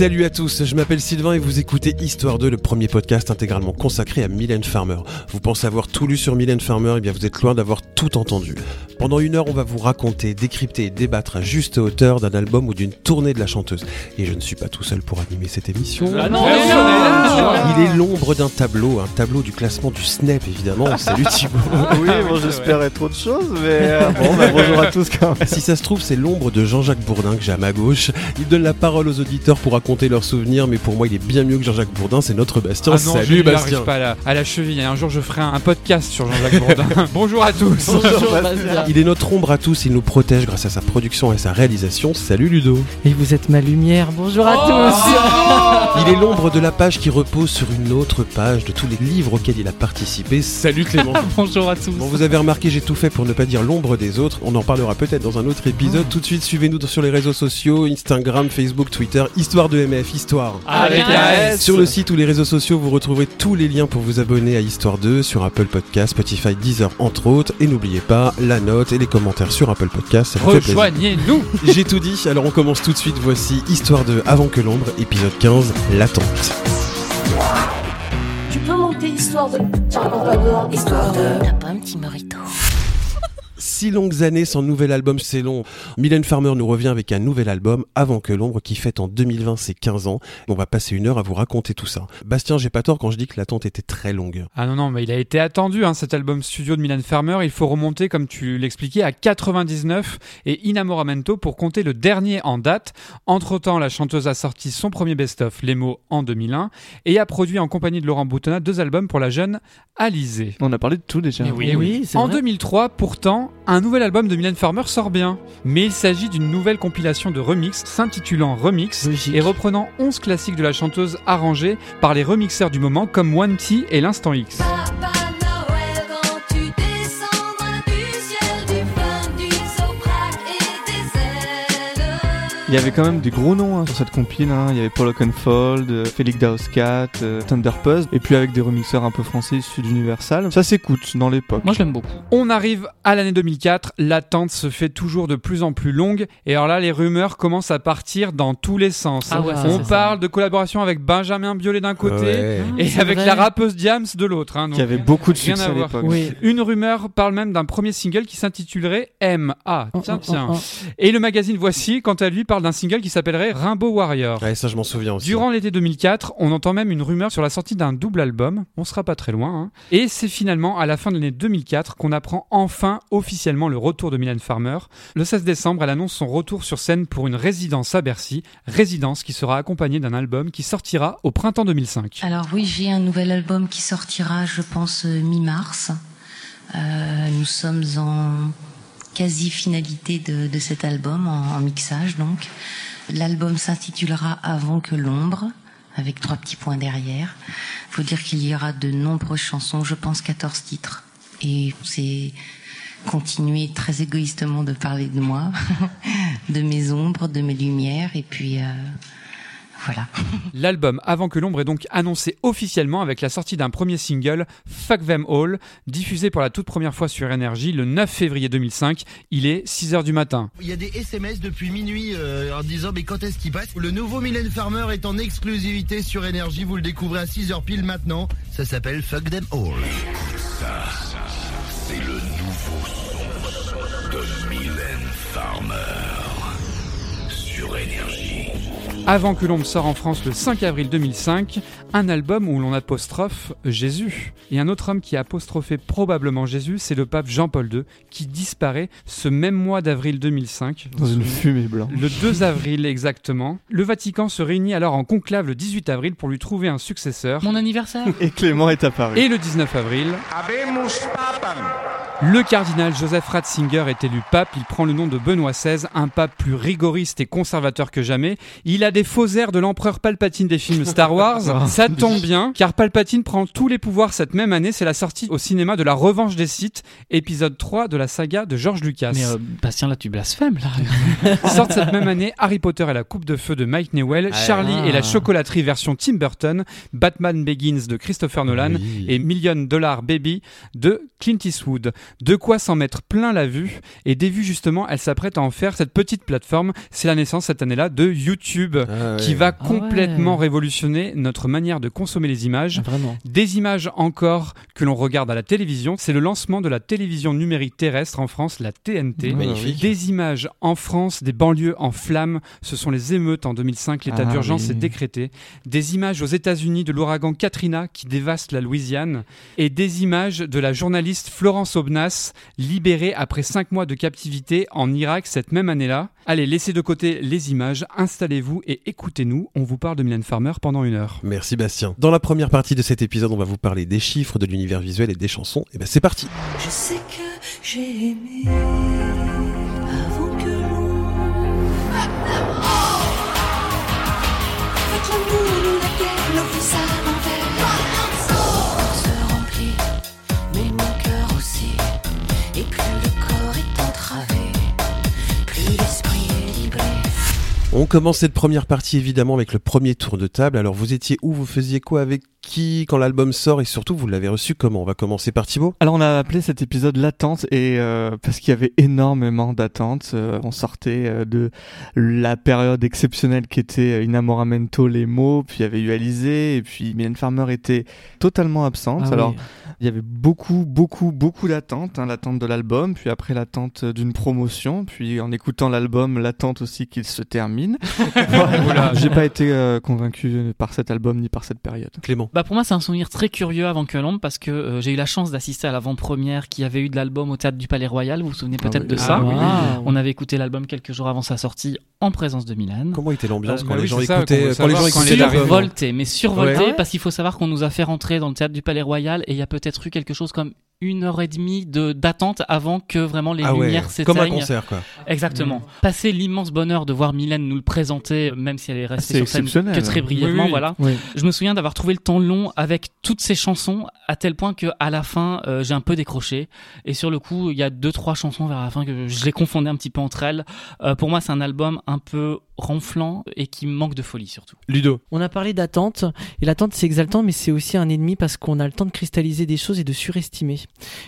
Salut à tous, je m'appelle Sylvain et vous écoutez Histoire 2, le premier podcast intégralement consacré à Mylène Farmer. Vous pensez avoir tout lu sur Mylène Farmer, et eh bien vous êtes loin d'avoir tout entendu. Pendant une heure, on va vous raconter, décrypter et débattre à juste hauteur d'un album ou d'une tournée de la chanteuse. Et je ne suis pas tout seul pour animer cette émission. Ah non, Il est l'ombre d'un tableau, un tableau du classement du Snap évidemment. Salut Thibaut. oui, bon, j'espérais trop de choses, mais euh, bon, bah, bonjour à tous quand même. Si ça se trouve, c'est l'ombre de Jean-Jacques Bourdin que j'ai à ma gauche. Il donne la parole aux auditeurs pour raconter leurs souvenirs, mais pour moi, il est bien mieux que Jean-Jacques Bourdin. C'est notre Bastien. Ah non, Salut je Bastien. pas à la, à la cheville. Un jour, je ferai un podcast sur Jean-Jacques Bourdin. Bonjour à tous. Bonjour, Bastien. Il est notre ombre à tous, il nous protège grâce à sa production et sa réalisation. Salut Ludo. Et vous êtes ma lumière. Bonjour à tous. Il est l'ombre de la page qui repose sur une autre page de tous les livres auxquels il a participé. Salut Clément. Bonjour à tous. Bon, vous avez remarqué, j'ai tout fait pour ne pas dire l'ombre des autres. On en parlera peut-être dans un autre épisode. Tout de suite, suivez-nous sur les réseaux sociaux Instagram, Facebook, Twitter. Histoire de MF, Histoire. Avec un S. Sur le site ou les réseaux sociaux, vous retrouverez tous les liens pour vous abonner à Histoire 2 sur Apple Podcast, Spotify, Deezer, entre autres. Et n'oubliez pas la note et les commentaires sur Apple Podcast. Rejoignez-nous. J'ai tout dit, alors on commence tout de suite. Voici Histoire 2 Avant que l'ombre, épisode 15, L'attente. Tu peux monter histoire de. Tu racontes pas dehors, histoire de. T'as pas un petit morito? Six longues années sans nouvel album, c'est long. Mylène Farmer nous revient avec un nouvel album, Avant que l'ombre, qui fête en 2020 ses 15 ans. On va passer une heure à vous raconter tout ça. Bastien, j'ai pas tort quand je dis que l'attente était très longue. Ah non, non, mais il a été attendu, hein, cet album studio de Milan Farmer. Il faut remonter, comme tu l'expliquais, à 99 et Inamoramento pour compter le dernier en date. Entre-temps, la chanteuse a sorti son premier best-of, Les mots, en 2001, et a produit en compagnie de Laurent Boutonnat deux albums pour la jeune Alizée. On a parlé de tout déjà. Mais oui, Eh oui, c'est En vrai. 2003, pourtant, un nouvel album de Mylène Farmer sort bien. Mais il s'agit d'une nouvelle compilation de remix s'intitulant Remix Logique. et reprenant 11 classiques de la chanteuse arrangés par les remixeurs du moment comme One T et l'Instant X. Papa Il y avait quand même des gros noms hein, sur cette compile. hein. Il y avait Paul Oakenfold, euh, Félix Dauskat, euh, Thunder Puzzle, et puis avec des remixeurs un peu français issus d'Universal. Ça s'écoute dans l'époque. Moi, je l'aime beaucoup. On arrive à l'année 2004, l'attente se fait toujours de plus en plus longue et alors là les rumeurs commencent à partir dans tous les sens. Ah ouais, On ça. parle de collaboration avec Benjamin Biolay d'un côté Ouais. et avec vrai. la rappeuse Diams de l'autre. hein, Qui avait beaucoup de succès à à voir. l'époque. Oui. Une rumeur parle même d'un premier single qui s'intitulerait M. Ah, Oh, tiens, oh, tiens. oh, oh. Et le magazine Voici, quant à lui, parle d'un single qui s'appellerait Rainbow Warrior. Ouais, ça je m'en souviens aussi. Durant l'été 2004, on entend même une rumeur sur la sortie d'un double album. On sera pas très loin. hein. Et c'est finalement à la fin de l'année 2004 qu'on apprend enfin officiellement le retour de Mylène Farmer. Le 16 décembre, elle annonce son retour sur scène pour une résidence à Bercy. Résidence qui sera accompagnée d'un album qui sortira au printemps 2005. Alors oui, j'ai un nouvel album qui sortira, je pense, euh, mi-mars. Euh, nous sommes en quasi-finalité de, de cet album, en, en mixage donc. L'album s'intitulera Avant que l'ombre, avec trois petits points derrière. faut dire qu'il y aura de nombreuses chansons, je pense 14 titres. Et c'est continuer très égoïstement de parler de moi, de mes ombres, de mes lumières, et puis euh, voilà. L'album Avant que l'ombre est donc annoncé officiellement avec la sortie d'un premier single, Fuck Them All, diffusé pour la toute première fois sur Énergie le 9 février 2005. Il est 6h du matin. Il y a des SMS depuis minuit euh, en disant mais quand est-ce qu'il passe? Le nouveau Mylène Farmer est en exclusivité sur Énergie, vous le découvrez à 6h pile maintenant. Ça s'appelle Fuck Them All. Avant que l'ombre sort en France le 5 avril 2005, un album où l'on apostrophe Jésus. Et un autre homme qui a apostrophé probablement Jésus, c'est le pape Jean-Paul II, qui disparaît ce même mois d'avril 2005. Dans une fumée blanche. Le 2 avril exactement. Le Vatican se réunit alors en conclave le 18 avril pour lui trouver un successeur. Mon anniversaire. Et Clément est apparu. Et le 19 avril, Le cardinal Joseph Ratzinger est élu pape, il prend le nom de Benoît XVI, un pape plus rigoriste et conservateur que jamais. Il a des faux airs de l'empereur Palpatine des films Star Wars. Ça tombe bien, car Palpatine prend tous les pouvoirs cette même année, c'est la sortie au cinéma de La Revanche des Sith, épisode 3 de la saga de George Lucas. Mais euh, Bastien, là, tu blasphèmes, là. Sortent cette même année Harry Potter et la Coupe de Feu de Mike Newell, Charlie Ah. et la chocolaterie version Tim Burton, Batman Begins de Christopher Nolan Oui. et Million Dollar Baby de Clint Eastwood. De quoi s'en mettre plein la vue et des vues justement, elle s'apprête à en faire cette petite plateforme. C'est la naissance cette année-là de YouTube Ah ouais. qui va Ah complètement ouais. révolutionner notre manière de consommer les images. Vraiment. Des images encore que l'on regarde à la télévision. C'est le lancement de la télévision numérique terrestre en France, la TNT. Magnifique. Des images en France, des banlieues en flammes. Ce sont les émeutes en 2005. L'état Ah d'urgence oui. est décrété. Des images aux États-Unis de l'ouragan Katrina qui dévaste la Louisiane. Et des images de la journaliste Florence Obnas, libérée après cinq mois de captivité en Irak cette même année-là. Allez, laissez de côté les images, installez-vous et écoutez-nous. On vous parle de Mylène Farmer pendant une heure. Merci Bastien. Dans la première partie de cet épisode, on va vous parler des chiffres, de l'univers visuel et des chansons. Et ben c'est parti. Je sais que j'ai aimé On commence cette première partie évidemment avec le premier tour de table. Alors vous étiez où Vous faisiez quoi avec qui quand l'album sort et surtout vous l'avez reçu comment? On va commencer par Thibaut. Alors on a appelé cet épisode l'attente et euh, parce qu'il y avait énormément d'attentes. Euh, on sortait euh, de la période exceptionnelle qui était Inamoramento, les mots, puis il y avait eu Alizé et puis Mylène Farmer était totalement absente. Ah Alors oui. Il y avait beaucoup, beaucoup, beaucoup d'attentes. Hein, l'attente de l'album, puis après l'attente d'une promotion, puis en écoutant l'album, l'attente aussi qu'il se termine. Voilà. J'ai pas été euh, convaincu par cet album ni par cette période. Clément. Bah pour moi c'est un souvenir très curieux avant que l'ombre parce que euh, j'ai eu la chance d'assister à l'avant-première qui avait eu de l'album au théâtre du Palais Royal. Vous vous souvenez peut-être oui. de Ah ça? oui. Waouh. On avait écouté l'album quelques jours avant sa sortie en présence de Milan. Comment était l'ambiance Euh, quand bah les oui, gens écoutaient quand les gens quand écoutaient Survolté, mais survolté Ouais. parce qu'il faut savoir qu'on nous a fait rentrer dans le théâtre du Palais Royal et il y a peut-être eu quelque chose comme une heure et demie de d'attente avant que vraiment les Ah ouais, lumières comme un s'éteignent. concert quoi. Exactement. Passer l'immense bonheur de voir Mylène nous le présenter, même si elle est restée C'est sur scène que très brièvement, Oui, oui. voilà. Oui. Je me souviens d'avoir trouvé le temps long avec toutes ces chansons à tel point que à la fin euh, j'ai un peu décroché et sur le coup il y a deux trois chansons vers la fin que je les confondais un petit peu entre elles. Euh, pour moi c'est un album un peu ronflant et qui manque de folie surtout. Ludo. On a parlé d'attente, et l'attente c'est exaltant, mais c'est aussi un ennemi parce qu'on a le temps de cristalliser des choses et de surestimer.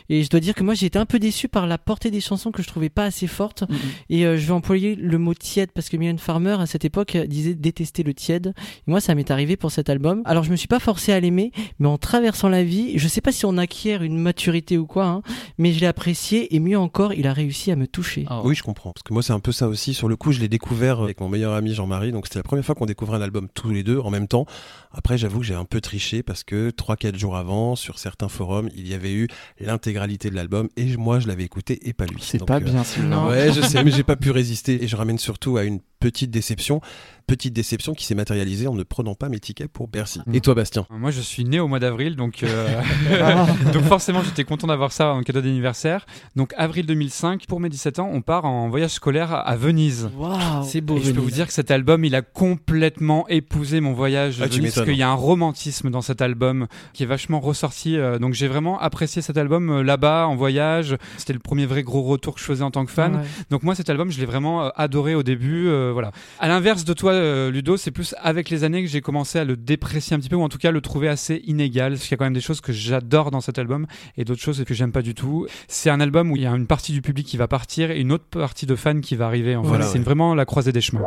Et je dois dire que moi j'ai été un peu déçu par la portée des chansons que je trouvais pas assez forte. Et euh, je vais employer le mot tiède parce que Mylène Farmer à cette époque euh, disait détester le tiède. Et moi ça m'est arrivé pour cet album. Alors je me suis pas forcé à l'aimer, mais en traversant la vie, je sais pas si on acquiert une maturité ou quoi, hein, mais je l'ai apprécié et mieux encore, il a réussi à me toucher. Oh. Oui, je comprends. Parce que moi, c'est un peu ça aussi. Sur le coup, je l'ai découvert avec mon meilleur ami Jean-Marie. Donc, c'était la première fois qu'on découvrait un album tous les deux en même temps. Après, j'avoue que j'ai un peu triché parce que 3-4 jours avant, sur certains forums, il y avait eu l'intégralité de l'album et moi, je l'avais écouté et pas lui. C'est pas euh, bien celui-là. Non. Ouais, je sais, mais j'ai pas pu résister. Et je ramène surtout à une petite déception. Petite déception qui s'est matérialisée en ne prenant pas mes tickets pour Bercy. Mm. Et toi, Bastien Moi, je suis né au mois d'avril, donc, euh, Ah. donc forcément, j'étais content d'avoir ça en cadeau d'anniversaire. Donc, avril 2005, pour mes 17 ans, on part en voyage scolaire à Venise. Waouh, c'est beau. Et je peux vous dire que cet album, il a complètement épousé mon voyage à Ah, Venise, parce qu'il y a un romantisme dans cet album qui est vachement ressorti. euh, donc j'ai vraiment apprécié cet album euh, là-bas, en voyage. C'était le premier vrai gros retour que je faisais en tant que fan. Ouais. Donc moi, cet album, je l'ai vraiment adoré au début. euh, voilà. À l'inverse de toi, euh, Ludo, c'est plus avec les années que j'ai commencé à le déprécier un petit peu, ou en tout cas le trouver assez inégal. Parce qu'il y a quand même des choses que j'adore dans cet album et d'autres choses que j'aime pas du tout. C'est un album où il y a une partie du public qui va partir et une autre partie de fans qui va arriver. En c'est vraiment la croisée des chemins.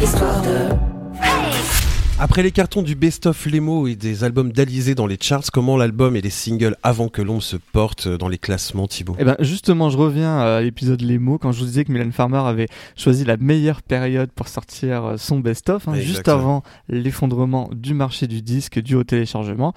Histoire de. Après les cartons du best-of Lemo et des albums d'Alizé dans les charts, comment l'album et les singles avant que l'ombre se portent dans les classements, Thibaut? Eh ben justement, je reviens à l'épisode Les mots quand je vous disais que Mylène Farmer avait choisi la meilleure période pour sortir euh, son best-of, hein, juste avant l'effondrement du marché du disque dû au téléchargement.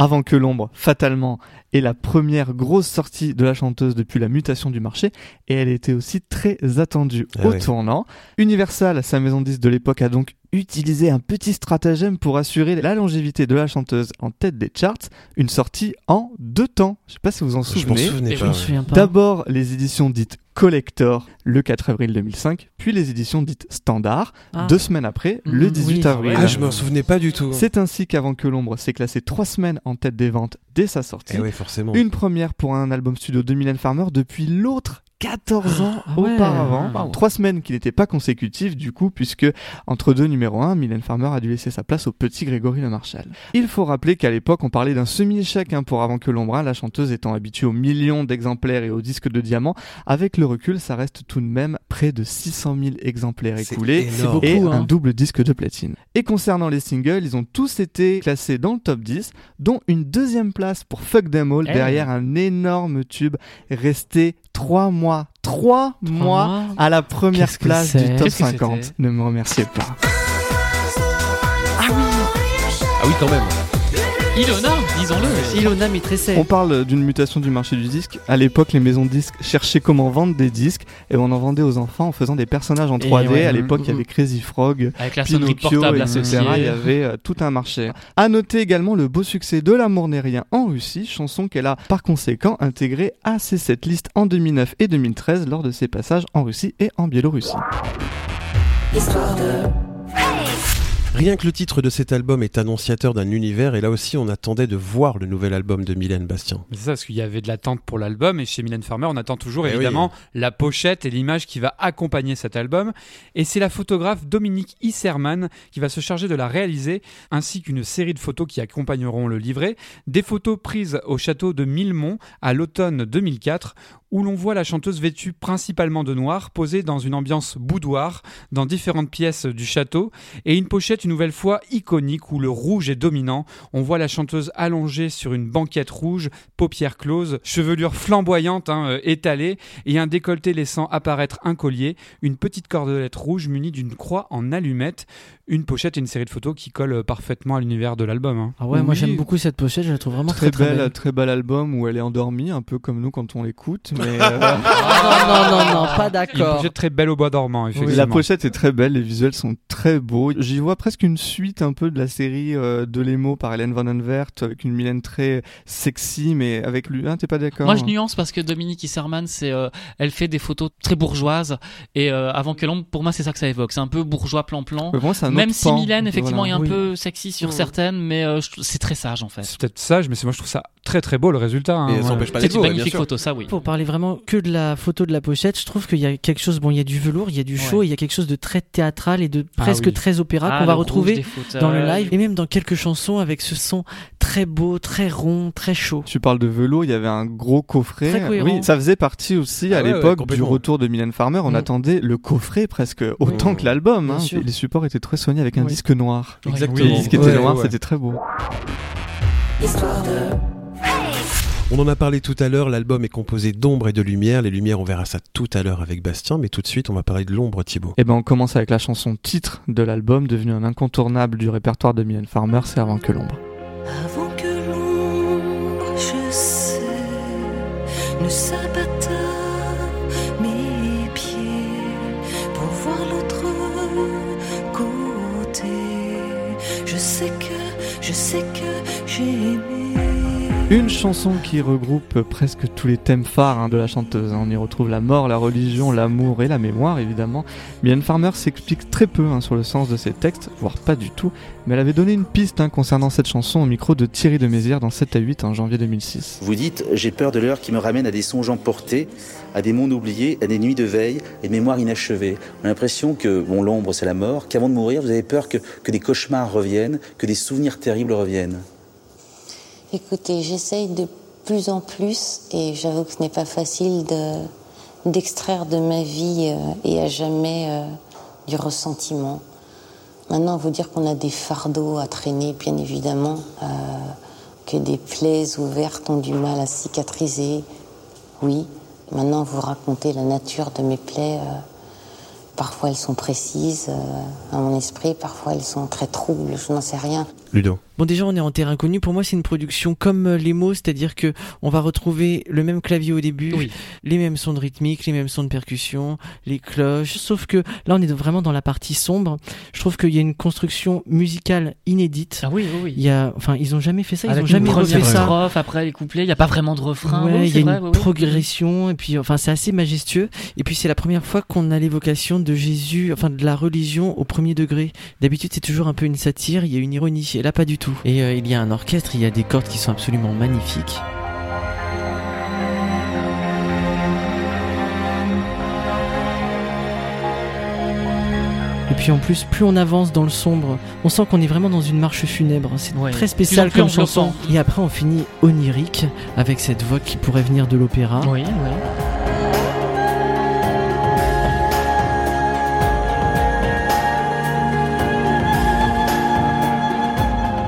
Avant que l'ombre, fatalement, est la première grosse sortie de la chanteuse depuis la mutation du marché, et elle était aussi très attendue Ah au tournant. Universal, sa maison de disques de l'époque, a donc utilisé un petit stratagème pour assurer la longévité de la chanteuse en tête des charts, une sortie en deux temps. Je sais pas si vous en Je m'en souvenez. souvenais Je pas. D'abord les éditions dites Collector le 4 avril 2005, puis les éditions dites Standard Ah. deux semaines après, le 18 oui. avril. Ah, je m'en souvenais pas du tout. C'est ainsi qu'Avant que l'ombre s'est classé trois semaines en tête des ventes dès sa sortie. Eh oui, forcément. Une première pour un album studio de Mylène Farmer depuis l'autre 14 ans Ah ouais. auparavant. Wow. Trois semaines qui n'étaient pas consécutives du coup, puisque entre deux numéros 1, Mylène Farmer a dû laisser sa place au petit Grégory Le Marchal. Il faut rappeler qu'à l'époque, on parlait d'un semi-échec hein, pour Avant que l'ombre, hein, la chanteuse étant habituée aux millions d'exemplaires et aux disques de diamants. Avec le recul, ça reste tout de même près de 600 000 exemplaires écoulés beaucoup, et hein. un double disque de platine. Et concernant les singles, ils ont tous été classés dans le top 10, dont une deuxième place pour Fuck Them All Eh. derrière un énorme tube resté 3 mois. 3 Trois mois mois. à la première place du top Qu'est-ce que 50. c'était Ne me remerciez pas. Ah oui, quand même. Ilona, disons-le. Ilona maîtresse. On parle d'une mutation du marché du disque. À l'époque, les maisons de disques cherchaient comment vendre des disques et on en vendait aux enfants en faisant des personnages en Et 3D. ouais, à l'époque, mm, il y avait Crazy Frog, Avec la Pinocchio, portable etc. Il y avait euh, tout un marché. À noter également le beau succès de L'amour n'est rien en Russie, chanson qu'elle a par conséquent intégrée à ses setlists en 2009 et 2013 lors de ses passages en Russie et en Biélorussie. Histoire de. Rien que le titre de cet album est annonciateur d'un univers, et là aussi on attendait de voir le nouvel album de Mylène Bastien. C'est ça, parce qu'il y avait de l'attente pour l'album, et chez Mylène Farmer, on attend toujours Eh évidemment la pochette et l'image qui va accompagner cet album. Et c'est la photographe Dominique Isserman qui va se charger de la réaliser, ainsi qu'une série de photos qui accompagneront le livret. Des photos prises au château de Millemont à l'automne 2004, où l'on voit la chanteuse vêtue principalement de noir, posée dans une ambiance boudoir, dans différentes pièces du château, et une pochette une nouvelle fois iconique où le rouge est dominant. On voit la chanteuse allongée sur une banquette rouge, paupières closes, chevelure flamboyante hein, euh, étalée, et un décolleté laissant apparaître un collier, une petite cordelette rouge munie d'une croix en allumette, une pochette et une série de photos qui collent euh, parfaitement à l'univers de l'album. hein. Ah ouais, moi Oui. j'aime beaucoup cette pochette, je la trouve vraiment Très, très très belle, belle. très bel album où elle est endormie, un peu comme nous quand on l'écoute. Mais euh, Ah non, non, non, non, pas Une d'accord. pochette très belle au bois dormant, effectivement. la pochette est très belle, les visuels sont très beaux. J'y vois presque une suite un peu de la série euh, de l'émo par Hélène Van Anvert avec une Mylène très sexy, mais avec lui. Hein, T'es pas d'accord Moi, je nuance parce que Dominique Isserman, c'est, euh, elle fait des photos très bourgeoises. Et euh, avant que l'ombre, pour moi, c'est ça que ça évoque. C'est un peu bourgeois plan-plan. Un Même si. Mylène, effectivement, Voilà. est un Oui. peu sexy sur Mm. certaines, mais euh, c'est très sage en fait. C'est peut-être sage, mais c'est moi je trouve ça très très beau le résultat. hein. Et ça pas d'être une magnifique sûr. photo, ça oui. Pour parler vraiment que de la photo de la pochette, je trouve qu'il y a quelque chose, bon, il y a du velours, il y a du chaud, Ouais. et il y a quelque chose de très théâtral et de Ah presque oui. très opéra Ah, qu'on va retrouver dans le live et même dans quelques chansons avec ce son très beau, très rond, très chaud. Tu parles de velours, il y avait un gros coffret. Très. Oui, ça faisait partie aussi Ah à ouais, l'époque du retour de Mylène Farmer. On Mm. attendait le coffret presque autant Mm. que l'album. Hein. Les supports étaient très avec un Oui. disque noir. Exactement. Le disque était noir, ouais. c'était très beau. Histoire de. On en a parlé tout à l'heure, l'album est composé d'ombre et de lumière. Les lumières, on verra ça tout à l'heure avec Bastien, mais tout de suite, on va parler de l'ombre, Thibaut. Et ben on commence avec la chanson titre de l'album, devenue un incontournable du répertoire de Mylène Farmer, c'est Avant que l'ombre. Avant que l'ombre, je sais, ne s'abatte je sais que j'ai aimé. Une chanson qui regroupe presque tous les thèmes phares hein, de la chanteuse. hein. On y retrouve la mort, la religion, l'amour et la mémoire, évidemment. Mylène Farmer s'explique très peu hein, sur le sens de ses textes, voire pas du tout, mais elle avait donné une piste concernant cette chanson au micro de Thierry de Mézières dans 7 à 8 en janvier 2006. Vous dites, j'ai peur de l'heure qui me ramène à des songes emportés, à des mondes oubliés, à des nuits de veille et de mémoires inachevées. On a l'impression que, bon, l'ombre c'est la mort, qu'avant de mourir, vous avez peur que des cauchemars reviennent, que des souvenirs terribles reviennent. Écoutez, j'essaye de plus en plus et j'avoue que ce n'est pas facile de d'extraire de ma vie euh, et à jamais euh, du ressentiment. Maintenant, vous dire qu'on a des fardeaux à traîner, bien évidemment, euh, que des plaies ouvertes ont du mal à cicatriser, oui. Maintenant, vous racontez la nature de mes plaies, Parfois elles sont précises à mon esprit, parfois elles sont très troubles, je n'en sais rien. Ludo. Bon, déjà, on est en terrain connu. Pour moi, c'est une production comme euh, les mots, c'est-à-dire que on va retrouver le même clavier au début, Oui. les mêmes sons de rythmique, les mêmes sons de percussion, les cloches. Sauf que là, on est vraiment dans la partie sombre. Je trouve qu'il y a une construction musicale inédite. Ah oui, oui, oui. Il y a, enfin, ils ont jamais fait ça. Ils Avec ont jamais refait ça. après les couplets, il n'y a pas vraiment de refrain. Ouais, il y a une vrai, progression et puis enfin c'est assez majestueux et puis c'est la première fois qu'on a l'évocation de Jésus, enfin de la religion au premier degré. D'habitude c'est toujours un peu une satire, il y a une ironie et là pas du tout. Et euh, il y a un orchestre, il y a des cordes qui sont absolument magnifiques. Et puis en plus, plus on avance dans le sombre, on sent qu'on est vraiment dans une marche funèbre. C'est Ouais. très spécial comme chanson. Et après, on finit onirique avec cette voix qui pourrait venir de l'opéra. Oui, oui.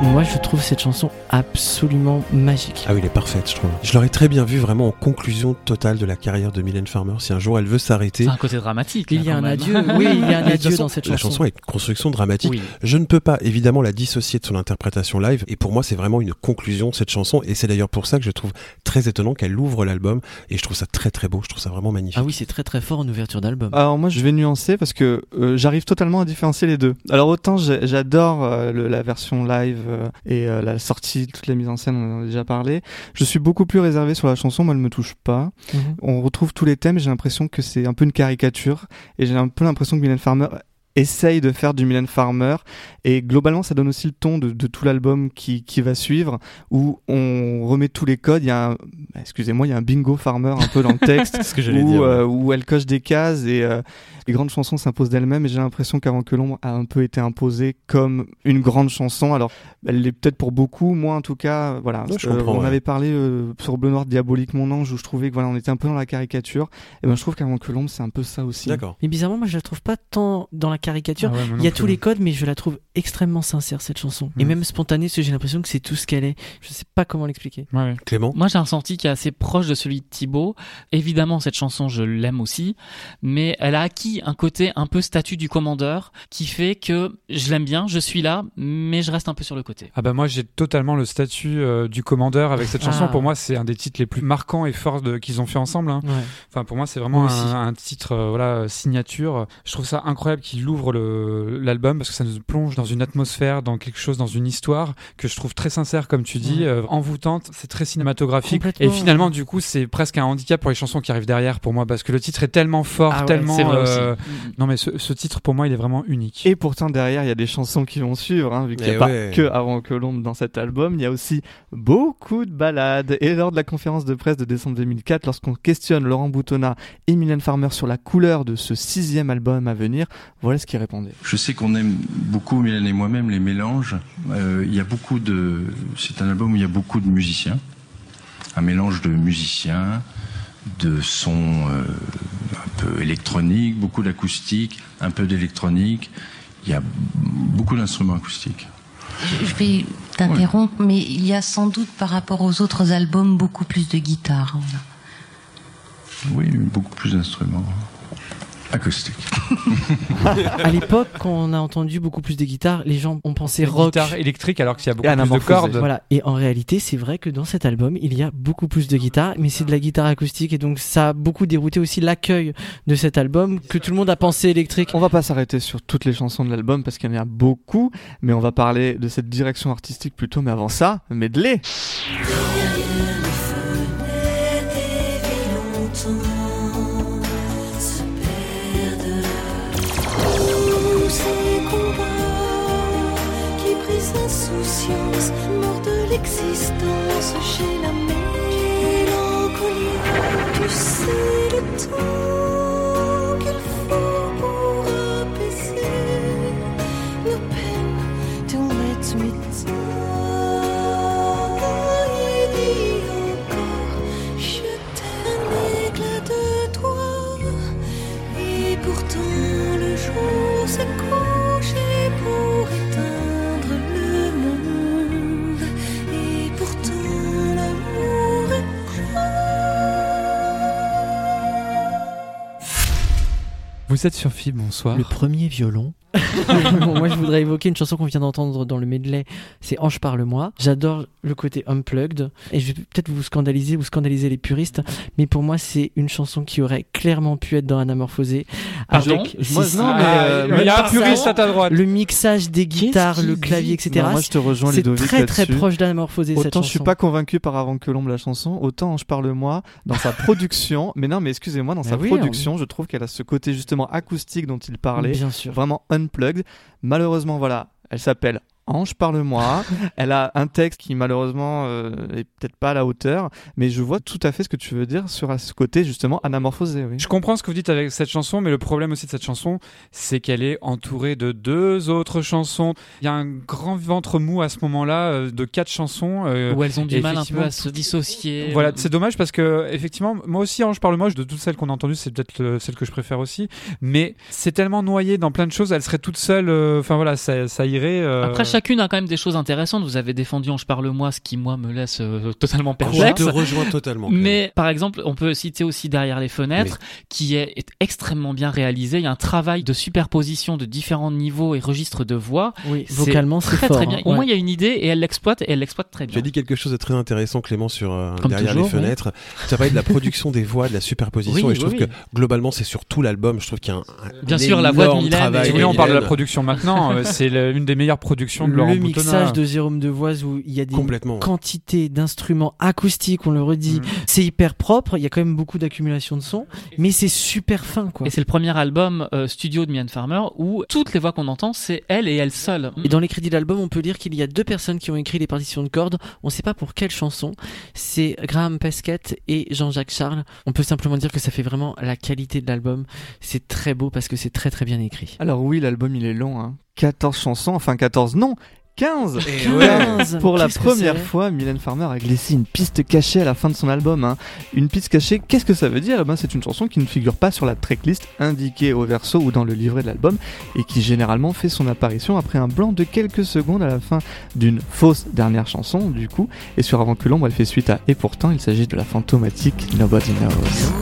Moi, je trouve cette chanson absolument magique. Ah oui, elle est parfaite, je trouve. Je l'aurais très bien vu vraiment en conclusion totale de la carrière de Mylène Farmer. Si un jour elle veut s'arrêter, C'est un côté dramatique. Il y a un même. adieu. Oui, il y a un adieu façon, dans cette la chanson. chanson a une construction dramatique. Oui. Je ne peux pas évidemment la dissocier de son interprétation live et pour moi c'est vraiment une conclusion de cette chanson et c'est d'ailleurs pour ça que je trouve très étonnant qu'elle ouvre l'album et je trouve ça très très beau, je trouve ça vraiment magnifique. Ah oui, c'est très très fort en ouverture d'album. Alors moi je vais nuancer parce que euh, j'arrive totalement à différencier les deux. Alors autant j'adore euh, la version live euh, et euh, la sortie, toute la mise en scène, on en a déjà parlé. Je suis beaucoup plus réservé sur la chanson, moi elle me touche pas. Mhm. On retrouve tous les thèmes, j'ai l'impression que c'est un peu une caricature et j'ai un peu l'impression que Mylène Farmer essaye de faire du Mylène Farmer et globalement ça donne aussi le ton de, de tout l'album qui, qui va suivre où on remet tous les codes il y a un, excusez-moi il y a un bingo farmer un peu dans le texte C'est ce que j'allais où, dire. ouais. euh, où elle coche des cases et euh, les grandes chansons s'imposent d'elles-mêmes et j'ai l'impression qu'avant que l'ombre a un peu été imposée comme une grande chanson alors elle l'est peut-être pour beaucoup moi en tout cas voilà Ouais, je Euh, comprends, on ouais. avait parlé euh, sur Bleu Noir Diabolique Mon Ange où je trouvais que voilà on était un peu dans la caricature et ben je trouve qu'avant que l'ombre c'est un peu ça aussi D'accord. Mais bizarrement, moi, je la trouve pas tant dans la caricature. Ah ouais, Il y a tous les codes, mais je la trouve extrêmement sincère cette chanson. Et Mm. même spontanée, parce que j'ai l'impression que c'est tout ce qu'elle est. Je sais pas comment l'expliquer. Clément Moi, j'ai un ressenti qui est assez proche de celui de Thibaut. Évidemment, cette chanson, je l'aime aussi, mais elle a acquis un côté un peu statut du commandeur qui fait que je l'aime bien, je suis là, mais je reste un peu sur le côté. Ah bah moi j'ai totalement le statut euh, du commandeur avec cette chanson. Ah. Pour moi c'est un des titres les plus marquants et forts qu'ils ont fait ensemble. hein. Ouais. Enfin pour moi c'est vraiment un, un titre euh, voilà signature. Je trouve ça incroyable qu'il ouvre le- l'album parce que ça nous plonge dans une atmosphère, dans quelque chose, dans une histoire que je trouve très sincère comme tu dis, Ouais. euh, envoûtante. C'est très cinématographique et finalement du coup c'est presque un handicap pour les chansons qui arrivent derrière pour moi parce que le titre est tellement fort, Ah ouais, tellement. C'est vrai euh, aussi. Non mais ce, ce titre pour moi il est vraiment unique. Et pourtant derrière il y a des chansons qui vont suivre, hein, vu qu'il n'y a Eh pas que Avant que l'ombre dans cet album, il y a aussi beaucoup de ballades. Et lors de la conférence de presse de décembre 2004, lorsqu'on questionne Laurent Boutonnat et Mylène Farmer sur la couleur de ce sixième album à venir, voilà ce qu'ils répondaient. Je sais qu'on aime beaucoup, Mylène et moi-même, les mélanges. Euh, il y a beaucoup de. C'est un album où il y a beaucoup de musiciens. Un mélange de musiciens, de sons euh, un peu électroniques, beaucoup d'acoustique, un peu d'électronique. Il y a beaucoup d'instruments acoustiques. Je vais t'interrompre, mais il y a sans doute par rapport aux autres albums beaucoup plus de guitare. voilà. Oui, beaucoup plus d'instruments acoustiques. à l'époque, quand on a entendu beaucoup plus de guitares, les gens ont pensé rock. guitare électrique alors qu'il y a beaucoup plus de cordes. Voilà. Et en réalité, c'est vrai que dans cet album, il y a beaucoup plus de guitares, mais c'est de la guitare acoustique, et donc ça a beaucoup dérouté aussi l'accueil de cet album, que tout le monde a pensé électrique. On va pas s'arrêter sur toutes les chansons de l'album parce qu'il y en a beaucoup, mais on va parler de cette direction artistique plutôt. Mais avant ça, medley. Brisent l'insouciance, mort de l'existence chez la mélancolie. Tu sais le temps Vous êtes sur FIB, bonsoir. Le premier violon. Bon, moi, je voudrais évoquer une chanson qu'on vient d'entendre dans le medley. C'est Ange parle-moi. J'adore le côté unplugged. Et je vais peut-être vous scandaliser, vous scandaliser les puristes. Mais pour moi, c'est une chanson qui aurait clairement pu être dans Anamorphosé. Pardon Avec Moi, non, mais, euh, il y a un le puriste mixage- à ta droite. Le mixage des guitares, le clavier, etc. Non, moi, je te rejoins, C'est très très proche d'Anamorphosé cette Autant je suis chanson. pas convaincu par Avant que l'ombre la chanson, autant je parle moi dans sa production. mais non, mais excusez-moi, dans Mais sa oui, production, je trouve qu'elle a ce côté justement acoustique dont il parlait, Bien sûr. vraiment unplugged. Malheureusement, voilà, elle s'appelle Ange, parle-moi. Elle a un texte qui malheureusement euh, est peut-être pas à la hauteur, mais je vois tout à fait ce que tu veux dire sur ce côté justement anamorphosé. Oui. Je comprends ce que vous dites avec cette chanson, mais le problème aussi de cette chanson, c'est qu'elle est entourée de deux autres chansons. Il y a un grand ventre mou à ce moment-là euh, de quatre chansons. euh, Où elles ont du mal un peu à se dissocier. Voilà, c'est dommage parce que effectivement, moi aussi, Ange parle moche de toutes celles qu'on a entendues, c'est peut-être celle que je préfère aussi. Mais c'est tellement noyé dans plein de choses, elle serait toute seule. euh, Enfin voilà, ça, ça irait. euh, Après, chacune a quand même des choses intéressantes. Vous avez défendu Ange parle moi, ce qui moi me laisse euh, totalement Je perplexe. te rejoins totalement. Mais par exemple, on peut citer aussi Derrière les fenêtres, qui est, est extrêmement bien réalisé. Il y a un travail de superposition de différents niveaux et registres de voix. Oui, vocalement, c'est très fort. très bien. hein. Au moins, Ouais. il y a une idée et elle l'exploite et elle l'exploite très Tu bien. as dit quelque chose de très intéressant, Clément, sur euh, derrière toujours, les fenêtres. Tu as parlé de la production des voix, de la superposition, Oui, et je trouve oui, que globalement, c'est sur tout l'album. Je trouve qu'il y a un, un Bien sûr, la voix de Mylène, travail Si vous de voulez, on parle de la production maintenant. euh, c'est le- une des meilleures productions de Laurent le Boutonnat. mixage de Jérôme Devoise où il y a des quantités d'instruments acoustiques, on le redit. Mhm. C'est hyper propre, il y a quand même beaucoup d'accumulation de son, mais c'est super fin quoi. Et c'est le premier album euh, studio de Mylène Farmer où toutes les voix qu'on entend, c'est elle et elle seule. Et dans les crédits d'album, on peut lire qu'il y a deux personnes qui ont écrit les partitions de cordes. On ne sait pas pour quelle chanson. C'est Graham Pesquet et Jean-Jacques Charles. On peut simplement dire que ça fait vraiment la qualité de l'album. C'est très beau parce que c'est très très bien écrit. Alors oui, l'album il est long, hein. 14 chansons, enfin 14 non 15 Et ouais. 15. Pour la première fois, Mylène Farmer a glissé une piste cachée à la fin de son album. hein. Une piste cachée, qu'est-ce que ça veut dire? Eh ben, C'est une chanson qui ne figure pas sur la tracklist indiquée au verso ou dans le livret de l'album et qui généralement fait son apparition après un blanc de quelques secondes à la fin d'une fausse dernière chanson, du coup. Et sur Avant que l'ombre, elle fait suite à Et pourtant, il s'agit de la fantomatique Nobody Knows.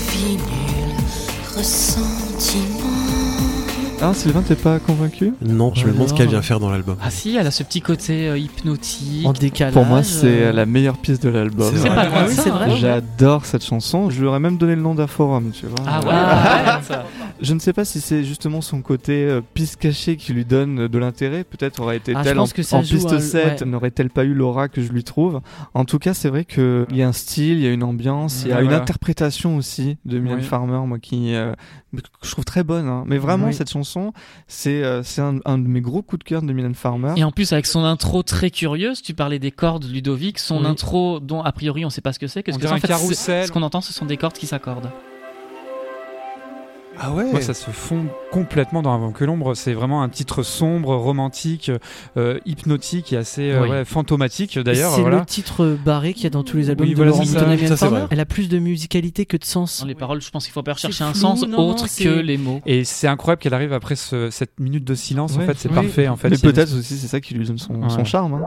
Nul vit, nul ressentiment. Ah, Sylvain, t'es pas convaincu Non, je me demande ce qu'elle vient faire dans l'album. Ah si, elle a ce petit côté euh, hypnotique. En décalage. Pour moi, c'est euh, la meilleure pièce de l'album. C'est C'est vrai. pas loin Ah c'est vrai. J'adore cette chanson. Je lui aurais même donné le nom d'Aforum, tu vois. Ah ouais, Ah. ouais, ça. Je ne sais pas si c'est justement son côté euh, piste cachée qui lui donne de l'intérêt. Peut-être Ah, aurait-elle en, que ça en joue piste un- 7, ouais. n'aurait-elle pas eu l'aura que je lui trouve? En tout cas, c'est vrai qu'il y a un style, il y a une ambiance, il y a Ouais, une interprétation aussi de Mylène Oui. Farmer, moi qui euh, que je trouve très bonne. hein. Mais vraiment, Oui. cette chanson, c'est euh, un, un de mes gros coups de cœur de Mylène Farmer. Et en plus, avec son intro très curieuse, tu parlais des cordes Ludovic, son Oui. intro dont a priori on sait pas ce que c'est. Qu'est-ce On que c'est En fait. Ce qu'on entend, ce sont des cordes qui s'accordent. Ah ouais Moi, ça se fond complètement dans Avant que l'ombre. C'est vraiment un titre sombre, romantique, euh, hypnotique et assez euh, Oui. ouais, fantomatique d'ailleurs. C'est Voilà. le titre barré qu'il y a dans tous les albums Oui, de voilà, Laurent ça. Ça, vrai. Elle a plus de musicalité que de sens. Dans les paroles, je pense qu'il faut pas rechercher un flou, sens non, autre que les mots. Et c'est incroyable qu'elle arrive après ce- cette minute de silence. Ouais. En fait, c'est Oui. parfait. En fait, Mais une- peut-être aussi c'est ça qui lui donne son, charme. hein.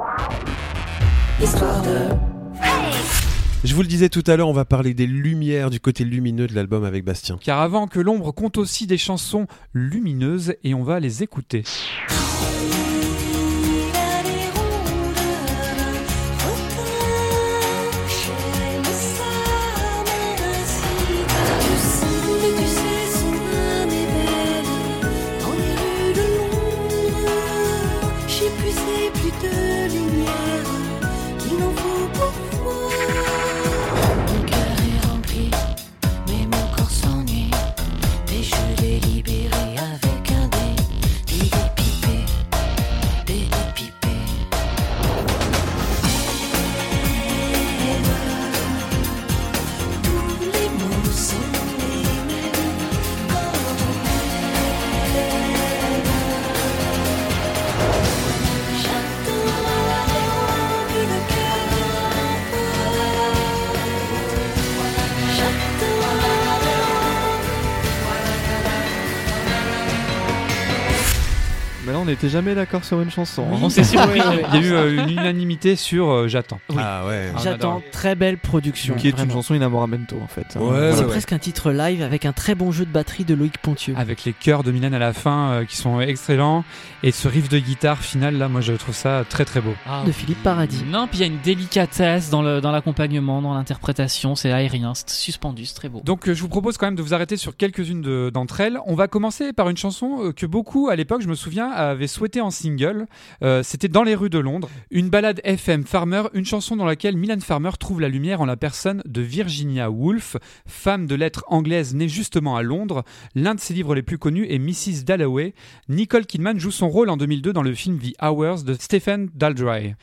Histoire de. Je vous le disais tout à l'heure, on va parler des lumières du côté lumineux de l'album avec Bastien. Car avant que l'ombre compte aussi des chansons lumineuses et on va les écouter. On n'était jamais d'accord sur une chanson. hein. On s'est surpris. Il y a eu euh, une unanimité sur euh, J'attends. Ah ouais. J'attends très belle production. Qui est une chanson inamoramento en fait. hein. Ouais, Voilà. C'est ouais. presque un titre live avec un très bon jeu de batterie de Loïc Pontieux. Avec les chœurs de Mylène à la fin euh, qui sont excellents. Et ce riff de guitare final, là, moi je trouve ça très très beau. Ah, de Philippe Paradis. Non, puis il y a une délicatesse dans le dans l'accompagnement, dans l'interprétation, c'est aérien, c'est suspendu, c'est très beau. Donc euh, je vous propose quand même de vous arrêter sur quelques-unes de- d'entre elles. On va commencer par une chanson que beaucoup à l'époque, je me souviens, avaient souhaité en single. Euh, C'était Dans les rues de Londres, une balade FM Farmer, une chanson dans laquelle Mylène Farmer trouve la lumière en la personne de Virginia Woolf, femme de lettres anglaise née justement à Londres. L'un de ses livres les plus connus est Mrs. Dalloway. Nicole Kidman joue son rôle en 2002 dans le film The Hours de Stephen Daldry.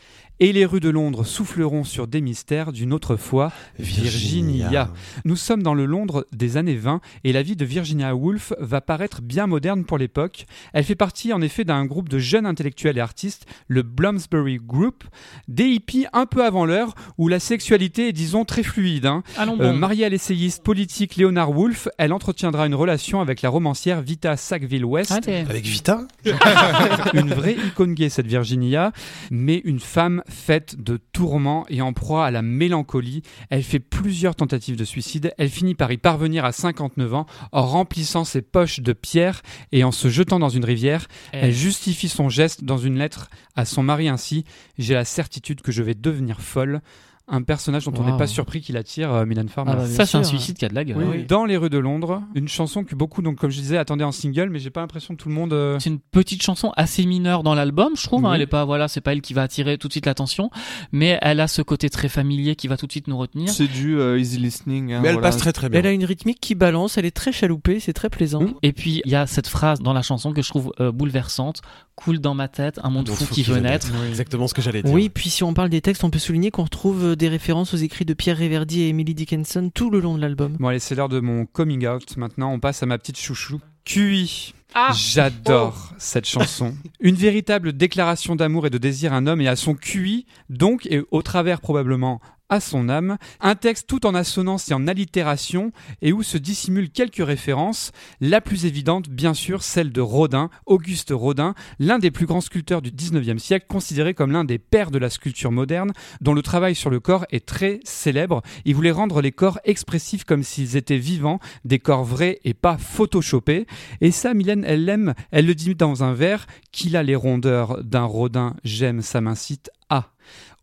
Et les rues de Londres souffleront sur des mystères d'une autre fois, Virginia. Nous sommes dans le Londres des années 20 et la vie de Virginia Woolf va paraître bien moderne pour l'époque. Elle fait partie en effet d'un groupe de jeunes intellectuels et artistes, le Bloomsbury Group, des hippies un peu avant l'heure où la sexualité est disons très fluide. hein. Euh, mariée à l'essayiste politique Leonard Woolf, elle entretiendra une relation avec la romancière Vita Sackville-West. Allez. Avec Vita? Une vraie icône gay, cette Virginia, mais une femme faite de tourments et en proie à la mélancolie. Elle fait plusieurs tentatives de suicide. Elle finit par y parvenir à 59 ans en remplissant ses poches de pierre et en se jetant dans une rivière. Elle justifie son geste dans une lettre à son mari ainsi J'ai la certitude que je vais devenir folle. Un personnage dont on n'est pas surpris qu'il attire euh, Mylène Farmer. Ah bah, Ça, c'est un suicide qui a de la gueule. Oui, oui. Dans les rues de Londres, une chanson que beaucoup, donc comme je disais, attendaient en single, mais j'ai pas l'impression que tout le monde. euh, C'est une petite chanson assez mineure dans l'album, je trouve. hein. Elle est pas, voilà, c'est pas elle qui va attirer tout de suite l'attention, mais elle a ce côté très familier qui va tout de suite nous retenir. C'est du euh, easy listening. hein, Mais elle voilà. passe très très bien. Elle a une rythmique qui balance, elle est très chaloupée, c'est très plaisant. Et puis il y a cette phrase dans la chanson que je trouve euh, bouleversante, coule dans ma tête, un monde fou fou qui qui veut naître. Exactement ce que j'allais dire. Oui, puis si on parle des textes, on peut souligner qu'on retrouve euh, des références aux écrits de Pierre Réverdy et Emily Dickinson tout le long de l'album. Bon, allez, c'est l'heure de mon coming out. Maintenant, on passe à ma petite chouchou. QI. Ah J'adore cette chanson. Une véritable déclaration d'amour et de désir à un homme et à son QI, donc, et au travers probablement à son âme. Un texte tout en assonance et en allitération et où se dissimulent quelques références. La plus évidente, bien sûr, celle de Rodin, Auguste Rodin, l'un des plus grands sculpteurs du 19e siècle, considéré comme l'un des pères de la sculpture moderne, dont le travail sur le corps est très célèbre. Il voulait rendre les corps expressifs comme s'ils étaient vivants, des corps vrais et pas photoshopés. Et ça, Mylène, elle l'aime, elle le dit dans un vers, qu'il a les rondeurs d'un Rodin, j'aime, ça m'incite à.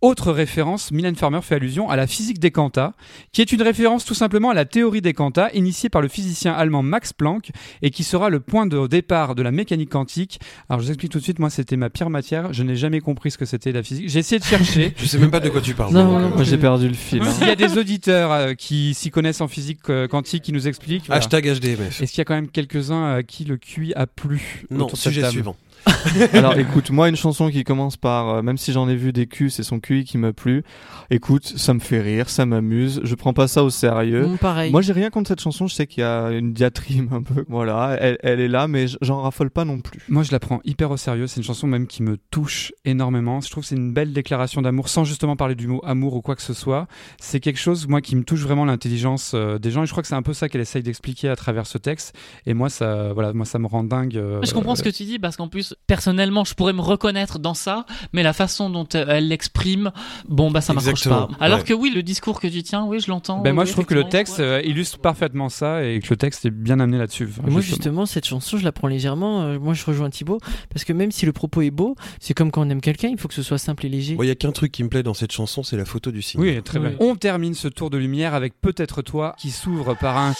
Autre référence, Mylène Farmer fait allusion à la physique des quantas, qui est une référence tout simplement à la théorie des quantas initiée par le physicien allemand Max Planck et qui sera le point de départ de la mécanique quantique. Alors je vous explique tout de suite, moi c'était ma pire matière, je n'ai jamais compris ce que c'était la physique. J'ai essayé de chercher. Je sais même pas de quoi tu parles. Non, non, euh, Moi j'ai perdu le fil. hein. S'il y a des auditeurs euh, qui s'y connaissent en physique euh, quantique qui nous expliquent, voilà. Hashtag HDMF. est-ce qu'il y a quand même quelques-uns à qui le QI a plu Non, sujet suivant. Alors écoute, moi une chanson qui commence par euh, même si j'en ai vu des culs, c'est son QI qui m'a plu. Écoute, ça me fait rire, ça m'amuse, je prends pas ça au sérieux. Bon, pareil. Moi j'ai rien contre cette chanson, je sais qu'il y a une diatribe un peu, voilà, elle, elle est là mais j'en raffole pas non plus. Moi, je la prends hyper au sérieux. C'est une chanson même qui me touche énormément. Je trouve que c'est une belle déclaration d'amour, sans justement parler du mot amour ou quoi que ce soit. C'est quelque chose, moi, qui me touche vraiment l'intelligence euh, des gens. Et je crois que c'est un peu ça qu'elle essaye d'expliquer à travers ce texte. Et moi, ça, voilà, moi, ça me rend dingue. euh, Je comprends ce que tu dis parce qu'en plus, personnellement, je pourrais me reconnaître dans ça, mais la façon dont euh, elle l'exprime, bon bah ça m'accroche pas. Alors Ouais. que oui, le discours que tu tiens, oui, je l'entends. Ben moi, oui, je trouve que le texte ouais. euh, illustre parfaitement ça et que le texte est bien amené là-dessus. Enfin, moi justement. justement cette chanson je la prends légèrement, euh, moi je rejoins Thibaut parce que même si le propos est beau, c'est comme quand on aime quelqu'un, il faut que ce soit simple et léger. Il y a qu'un truc qui me plaît dans cette chanson, c'est la photo du signe. Oui, très Oui. bien. On termine ce tour de lumière avec Peut-être toi qui s'ouvre par un.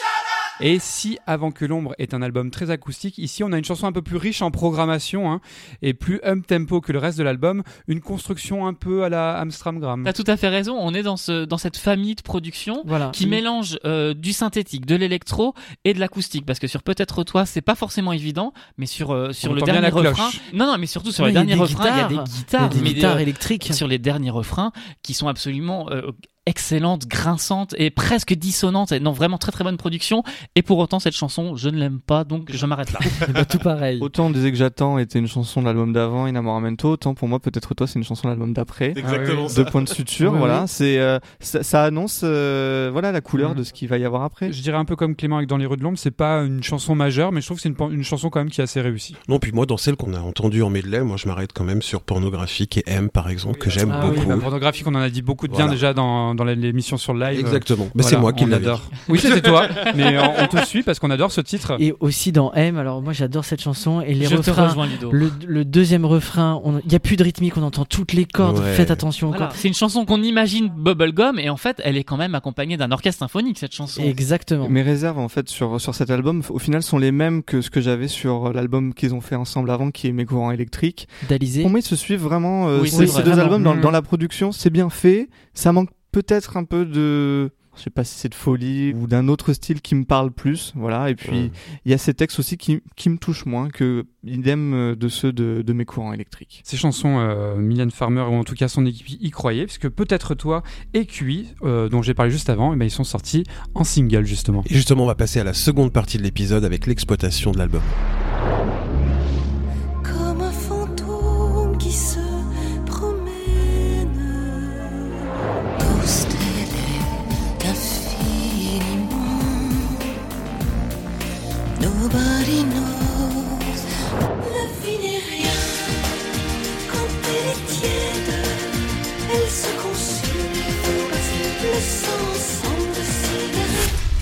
Et si Avant que l'ombre est un album très acoustique, ici on a une chanson un peu plus riche en programmation hein, et plus up tempo que le reste de l'album, une construction un peu à la Amstramgram. T'as tout à fait raison. On est dans ce dans cette famille de production Voilà. qui mélange euh, du synthétique, de l'électro et de l'acoustique. Parce que sur peut-être toi, c'est pas forcément évident, mais sur euh, sur On le dernier refrain. Non, non, mais surtout sur les derniers refrains, il y a des guitares. y a des mais guitares euh, électriques. sur les derniers refrains qui sont absolument euh, excellente, grinçante et presque dissonante. Et non, vraiment très très bonne production. Et pour autant, cette chanson, je ne l'aime pas, donc je m'arrête là. Bah, tout pareil. Autant on disait que J'attends était une chanson de l'album d'avant, Inamoramento, autant pour moi, peut-être toi, c'est une chanson de l'album d'après. Exactement ça. Deux points de suture, Oui, voilà. oui. C'est, euh, ça, ça annonce, euh, voilà, la couleur Mhm. de ce qu'il va y avoir après. Je dirais un peu comme Clément avec Dans les rues de l'ombre, c'est pas une chanson majeure, mais je trouve que c'est une, une chanson quand même qui est assez réussie. Non, puis moi, dans celle qu'on a entendue en medley, moi, je m'arrête quand même sur pornographique et M, par exemple, que j'aime Ah oui, beaucoup. la pornographique, on en a dit beaucoup de bien Voilà. déjà dans, dans l'émission sur le live. Exactement. Mais Voilà, c'est moi qui on l'avais adore. dit. Oui, c'était toi, mais on, on te suit parce qu'on adore ce titre. Et aussi dans M, alors moi j'adore cette chanson et les Je te refrains. rejoins. Le, le deuxième refrain, il y a plus de rythmique, on entend toutes les cordes. Ouais. Faites attention. Voilà. quoi. C'est une chanson qu'on imagine bubblegum et en fait elle est quand même accompagnée d'un orchestre symphonique cette chanson. Exactement. Mes réserves en fait sur sur cet album, au final, sont les mêmes que ce que j'avais sur l'album qu'ils ont fait ensemble avant, qui est Mes courants électriques. D'Alizé. Pour moi, ils se suivent vraiment. euh, Oui, ces vrai. deux albums dans, dans la production, c'est bien fait. Ça manque peut-être un peu de. Je sais pas si c'est de folie ou d'un autre style qui me parle plus, voilà. Et puis il y a ces textes aussi qui, qui me touchent moins que idem euh, de ceux de, de mes courants électriques. Ces chansons, euh, Mylène Farmer, ou en tout cas son équipe, y croyait, puisque peut-être toi et QI, euh, dont j'ai parlé juste avant, eh ben, ils sont sortis en single justement. Et justement, on va passer à la seconde partie de l'épisode avec l'exploitation de l'album.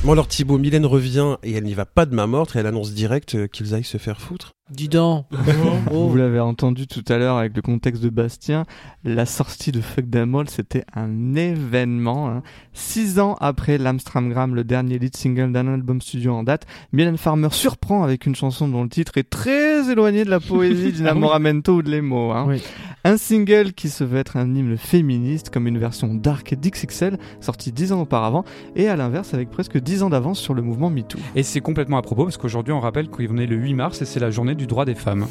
Bon alors Thibaut, Mylène revient et elle n'y va pas de main morte et elle annonce direct euh, qu'ils aillent se faire foutre. Dis donc. Oh. Vous l'avez entendu tout à l'heure avec le contexte de Bastien, la sortie de Fuck All, c'était un événement. hein. Six ans après l'Amstramgram, le dernier lead single d'un album studio en date, Mylène Farmer surprend avec une chanson dont le titre est très éloigné de la poésie d'Inamoramento ou de l'emo. Hein. Oui. Un single qui se veut être un hymne féministe, comme une version dark d'XXL, sortie dix ans auparavant, et à l'inverse avec presque dix ans d'avance sur le mouvement MeToo. Et c'est complètement à propos, parce qu'aujourd'hui on rappelle qu'on est le 8 mars et c'est la journée du droit des femmes.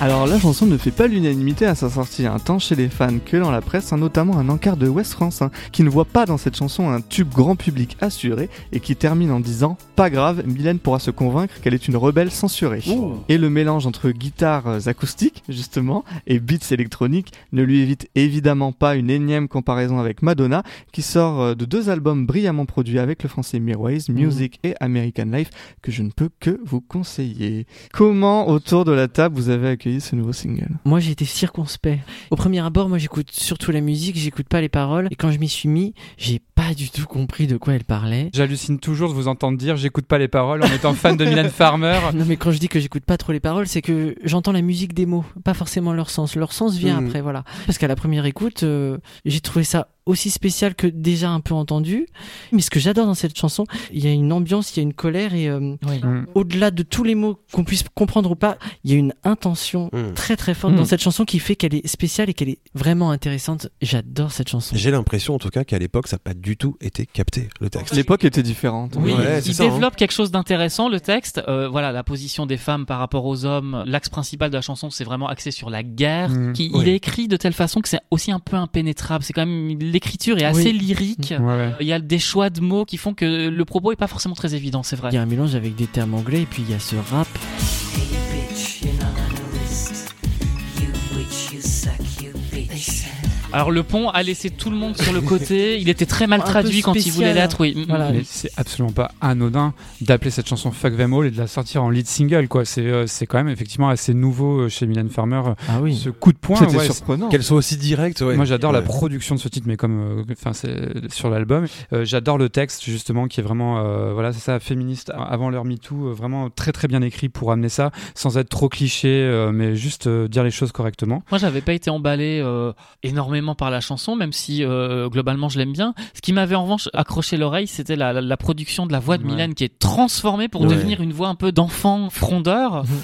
Alors la chanson ne fait pas l'unanimité à sa sortie, hein, tant chez les fans que dans la presse, hein, notamment un encart de West France, hein, qui ne voit pas dans cette chanson un tube grand public assuré et qui termine en disant « Pas grave, Mylène pourra se convaincre qu'elle est une rebelle censurée ». Et le mélange entre guitares euh, acoustiques, justement, et beats électroniques ne lui évite évidemment pas une énième comparaison avec Madonna, qui sort euh, de deux albums brillamment produits avec le français Mirways, Music et American Life, que je ne peux que vous conseiller. Comment, autour de la table, vous avez accueilli ce nouveau single Moi j'ai été circonspect. Au premier abord, moi j'écoute surtout la musique, j'écoute pas les paroles. Et quand je m'y suis mis, j'ai pas du tout compris de quoi elle parlait. J'hallucine toujours de vous entendre dire j'écoute pas les paroles en étant fan de Mylène Farmer. Non mais quand je dis que j'écoute pas trop les paroles, c'est que j'entends la musique des mots, pas forcément leur sens. Leur sens vient Mhm. après, voilà. Parce qu'à la première écoute, euh, j'ai trouvé ça aussi spécial que déjà un peu entendu. Mais ce que j'adore dans cette chanson, il y a une ambiance, il y a une colère et euh, Mm. au-delà de tous les mots qu'on puisse comprendre ou pas, il y a une intention Mm. très très forte Mm. dans cette chanson qui fait qu'elle est spéciale et qu'elle est vraiment intéressante. J'adore cette chanson. J'ai l'impression en tout cas qu'à l'époque ça n'a pas du tout été capté le texte. L'époque était différente. Oui, Ouais, il ça, hein. développe quelque chose d'intéressant, le texte. Euh, voilà, la position des femmes par rapport aux hommes. L'axe principal de la chanson, c'est vraiment axé sur la guerre. Qui, Oui. Il est écrit de telle façon que c'est aussi un peu impénétrable. C'est quand même l'écriture est assez Oui. lyrique. Ouais, ouais. Il y a des choix de mots qui font que le propos est pas forcément très évident, c'est vrai. Il y a un mélange avec des termes anglais et puis il y a ce rap. Alors le pont a laissé tout le monde sur le côté. Il était très mal Un traduit quand il voulait l'être. Oui. Voilà. Mais c'est absolument pas anodin d'appeler cette chanson Fuck Them All et de la sortir en lead single quoi. C'est euh, c'est quand même effectivement assez nouveau euh, chez Mylène Farmer. euh, Ah oui. Ce coup de poing. C'était ouais, surprenant. Qu'elle soit aussi directe, ouais. Moi j'adore la production de ce titre, mais comme euh, enfin c'est sur l'album, Euh, j'adore le texte justement qui est vraiment euh, voilà c'est ça féministe avant leur MeToo, euh, vraiment très très bien écrit pour amener ça sans être trop cliché, euh, mais juste euh, dire les choses correctement. Moi, j'avais pas été emballé euh, énormément par la chanson, même si euh, globalement je l'aime bien. Ce qui m'avait en revanche accroché l'oreille, c'était la, la- la production de la voix de Ouais. Mylène qui est transformée pour Ouais. devenir une voix un peu d'enfant frondeur.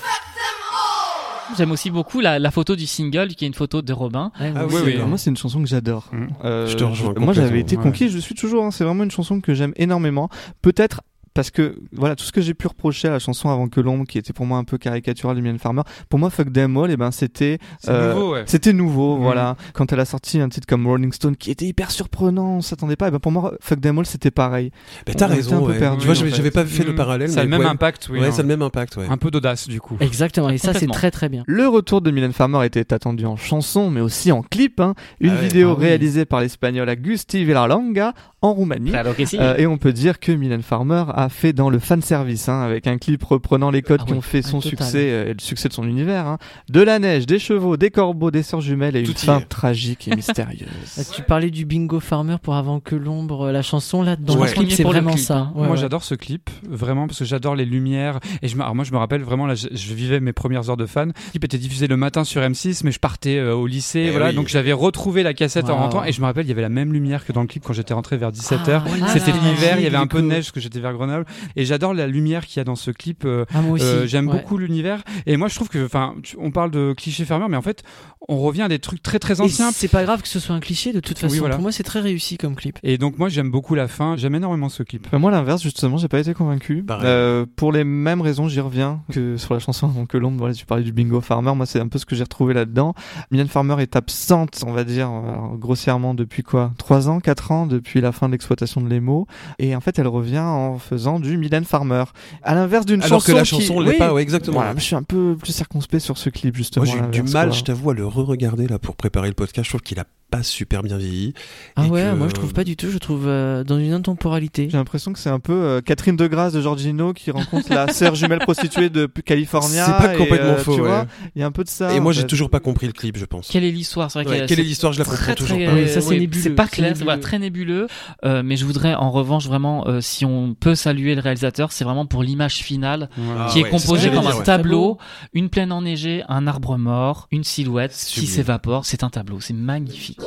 J'aime aussi beaucoup la, la photo du single qui est une photo de Robin. Ah moi oui, oui. Moi, c'est une chanson que j'adore. Mm. Euh, Je te rejoins moi, j'avais été ouais. conquis, je suis toujours. hein. c'est vraiment une chanson que j'aime énormément. Peut-être parce que voilà tout ce que j'ai pu reprocher à la chanson avant que l'ombre qui était pour moi un peu caricaturale de Mylène Farmer pour moi Fuck Them All et ben c'était euh, nouveau, ouais. c'était nouveau Mhm. voilà quand elle a sorti un titre comme Rolling Stone qui était hyper surprenant on s'attendait pas et ben pour moi Fuck Them All c'était pareil Bah, t'as raison. un peu ouais. perdu, tu vois, j'avais pas fait le Mm. parallèle. Ça a le même ouais. impact, oui. Ouais, hein. ça a le même impact, ouais. Un peu d'audace, du coup. Exactement, et ça c'est très très bien. Le retour de Mylène Farmer était attendu en chanson, mais aussi en clip. hein. Une Ah ouais, vidéo ah oui. réalisée par l'espagnol Agustí Villalonga en Roumanie. Claro que si. Euh, et on peut dire que Mylène Farmer a fait dans le fan service, hein, avec un clip reprenant les codes Ah qui oui, ont fait son total. succès euh, et le succès de son univers. hein. De la neige, des chevaux, des corbeaux, des sœurs jumelles et Tout une fin est. tragique et mystérieuse. Là, tu parlais du Bingo Farmer pour avant que l'ombre, la chanson là dans Ouais. le clip c'est vraiment clip, ça. Ouais, moi ouais. j'adore ce clip vraiment parce que j'adore les lumières et je me, alors moi je me rappelle vraiment là je, je vivais mes premières heures de fan le clip était diffusé le matin sur M6 mais je partais euh, au lycée Eh voilà oui. donc j'avais retrouvé la cassette en rentrant et je me rappelle il y avait la même lumière que dans le clip quand j'étais rentré vers 17h Ah, c'était Ah, l'hiver il y avait un peu de neige parce que j'étais vers Grenoble et j'adore la lumière qu'il y a dans ce clip euh, Ah, moi aussi. euh, j'aime ouais. beaucoup l'univers et moi je trouve que enfin on parle de cliché fermeur mais en fait on revient à des trucs très très anciens c'est pas grave que ce soit un cliché de toute Oui, façon. voilà. Pour moi c'est très réussi comme clip. et donc moi j'aime beaucoup la fin j'aime énormément ce clip Bah, moi, l'inverse, justement, j'ai pas été convaincu. Euh, pour les mêmes raisons, j'y reviens que sur la chanson que l'ombre. Voilà, tu parlais du Bingo Farmer. Moi, c'est un peu ce que j'ai retrouvé là-dedans. Mylène Farmer est absente, on va dire, euh, grossièrement depuis quoi? Trois ans, quatre ans, depuis la fin de l'exploitation de l'émo. Et en fait, elle revient en faisant du Mylène Farmer. À l'inverse d'une Alors chanson que la qui- chanson l'est Oui. pas, ouais, exactement. Voilà, je suis un peu plus circonspect sur ce clip, justement. Moi, j'ai eu du mal, quoi. je t'avoue, à le re-regarder là pour préparer le podcast. Je trouve qu'il a pas super bien vieilli. Ah Et ouais, que- moi je trouve pas du tout. Je trouve euh, dans une intemporalité. J'ai l'impression que c'est un peu euh, Catherine de Grasse de Giorgino qui rencontre la sœur jumelle prostituée de California. C'est pas et, complètement euh, faux, Tu ouais. vois, il y a un peu de ça. Et moi, j'ai toujours pas compris le clip, je pense. Quelle est l'histoire? C'est vrai Ouais, quelle est l'histoire? Je la comprends très, toujours très, pas. Ça, c'est ouais, nébuleux, C'est pas clair, c'est voilà, très nébuleux. Euh, mais je voudrais en revanche vraiment, euh, si on peut saluer le réalisateur, c'est vraiment pour l'image finale Ah qui est composée comme un tableau, une plaine enneigée, un arbre mort, une silhouette qui s'évapore. C'est un tableau, c'est magnifique.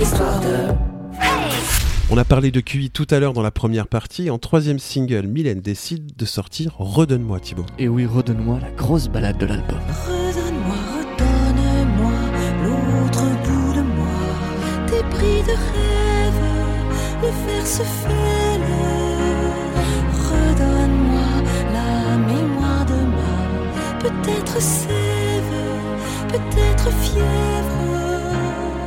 Histoire de. On a parlé de QI tout à l'heure dans la première partie. En troisième single, Mylène décide de sortir Redonne-moi, Thibaut. Et oui, redonne-moi la grosse balade de l'album. Redonne-moi, redonne-moi l'autre bout de moi. Des bris de rêve, le fer se fêle. Redonne-moi la mémoire de ma peut-être sève, peut-être fièvre.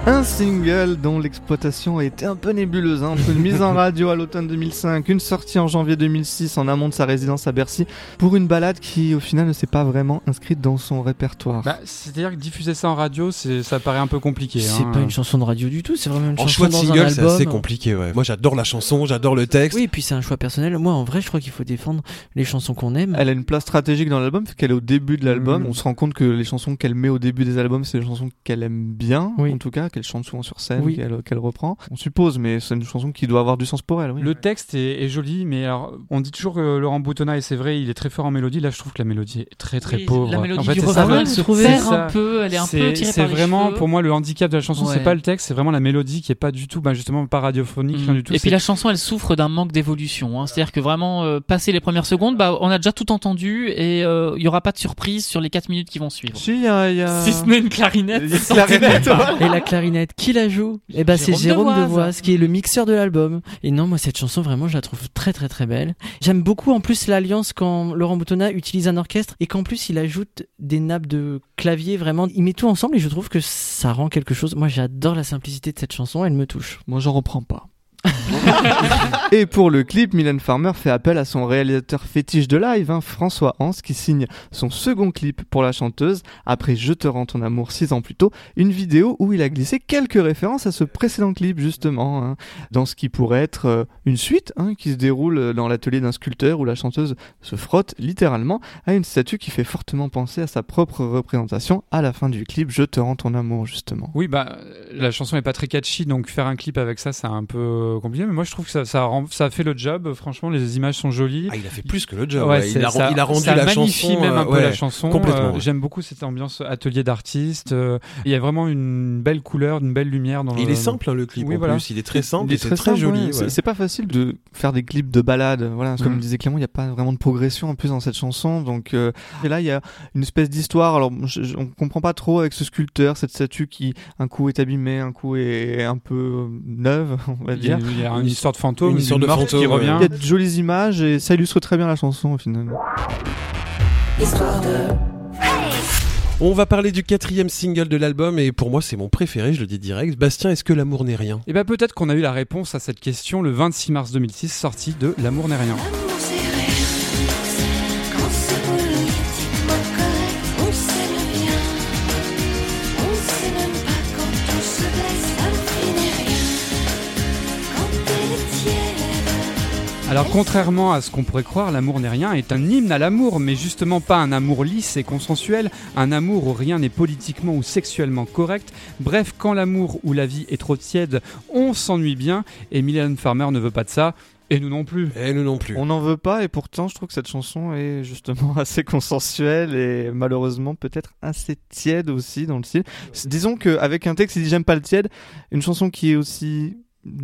Un single dont l'exploitation a été un peu nébuleuse, hein, entre une mise en radio à l'automne 2005, une sortie en janvier 2006 en amont de sa résidence à Bercy, pour une balade qui au final ne s'est pas vraiment inscrite dans son répertoire. Bah, c'est-à-dire que diffuser ça en radio, ça paraît un peu compliqué. C'est hein. pas une chanson de radio du tout. C'est vraiment une En chanson choix de dans single, c'est assez compliqué, ouais. Moi, j'adore la chanson, j'adore le texte. Oui, et puis c'est un choix personnel. Moi, en vrai, je crois qu'il faut défendre les chansons qu'on aime. Elle a une place stratégique dans l'album, qu'elle est au début de l'album. Mm. On se rend compte que les chansons qu'elle met au début des albums, c'est des chansons qu'elle aime bien, Oui. en tout cas, qu'elle chante souvent sur scène, Oui. qu'elle reprend. On suppose, mais c'est une chanson qui doit avoir du sens pour elle. Oui. Le texte est, est joli, mais alors, on dit toujours que Laurent Boutonnat, et c'est vrai, il est très fort en mélodie. Là, je trouve que la mélodie est très très Oui, pauvre. La mélodie en fait, du refrain, elle se perd un peu, elle est un peu tirée c'est par les vraiment, cheveux. pour moi, le handicap de la chanson, c'est pas le texte, c'est vraiment la mélodie qui est pas du tout, bah, justement, pas radiophonique, Mm. rien du tout. Et puis la chanson, elle souffre d'un manque d'évolution. Hein. C'est-à-dire que vraiment, euh, passer les premières secondes, bah, on a déjà tout entendu et euh, il y aura pas de surprise sur les 4 minutes qui vont suivre. Si, il y a. il y a- Si ce n'est une clarinette. Une clarinette. Et la clarinette, qui la joue Eh ben c'est Jérôme Jérôme Devoise. Devoise, qui est le mixeur de l'album. Et non, moi cette chanson vraiment, je la trouve très très très belle. J'aime beaucoup en plus l'alliance quand Laurent Boutonnat utilise un orchestre et qu'en plus il ajoute des nappes de clavier. Vraiment, il met tout ensemble et je trouve que ça rend quelque chose. Moi, j'adore la simplicité de cette chanson. Elle me touche. Moi, j'en reprends pas. Et pour le clip, Mylène Farmer fait appel à son réalisateur fétiche de live, hein, François Hans, qui signe son second clip pour la chanteuse, après Je te rends ton amour six ans plus tôt, une vidéo où il a glissé quelques références à ce précédent clip, justement, hein, dans ce qui pourrait être euh, une suite hein, qui se déroule dans l'atelier d'un sculpteur où la chanteuse se frotte littéralement à une statue qui fait fortement penser à sa propre représentation à la fin du clip Je te rends ton amour, justement. Oui, bah, la chanson est pas très catchy, donc faire un clip avec ça, c'est un peu compliqué. Mais moi, je trouve que ça, ça, rend- ça fait le job. Franchement, les images sont jolies. Ah, il a fait plus que le job. Ouais, ouais. il, a, ça- il a rendu ça la magnifie chanson. même un euh, peu la chanson. Complètement. Euh, ouais. J'aime beaucoup cette ambiance atelier d'artistes. euh, Il y a vraiment une belle couleur, une belle lumière dans Et il le- est simple, hein, le clip. Oui, en voilà. plus, il est très simple Il et est très très joli. C'est- pas facile de faire des clips de balade. Voilà, comme Mhm. disait Clément, il n'y a pas vraiment de progression en plus dans cette chanson. Donc euh, et là, il y a une espèce d'histoire. Alors, je- je- on comprend pas trop avec ce sculpteur, cette statue qui un coup est abîmée, un coup est un peu euh, neuve, on va dire. Il y a une histoire de fantôme, Une histoire de fantôme, qui revient. Il y a de jolies images et ça illustre très bien la chanson au final. Histoire de. On va parler du quatrième single de l'album et pour moi c'est mon préféré, je le dis direct. Bastien, est-ce que l'amour n'est rien? Et ben peut-être qu'on a eu la réponse à cette question le 26 mars 2006, sortie de L'amour n'est rien. L'amour c'est rien, Alors contrairement à ce qu'on pourrait croire, L'amour n'est rien est un hymne à l'amour, mais justement pas un amour lisse et consensuel, un amour où rien n'est politiquement ou sexuellement correct. Bref, quand l'amour ou la vie est trop tiède, on s'ennuie bien, et Mylène Farmer ne veut pas de ça, et nous non plus. Et nous non plus. On n'en veut pas et pourtant je trouve que cette chanson est justement assez consensuelle et malheureusement peut-être assez tiède aussi dans le style. Disons qu'avec un texte qui dit j'aime pas le tiède, une chanson qui est aussi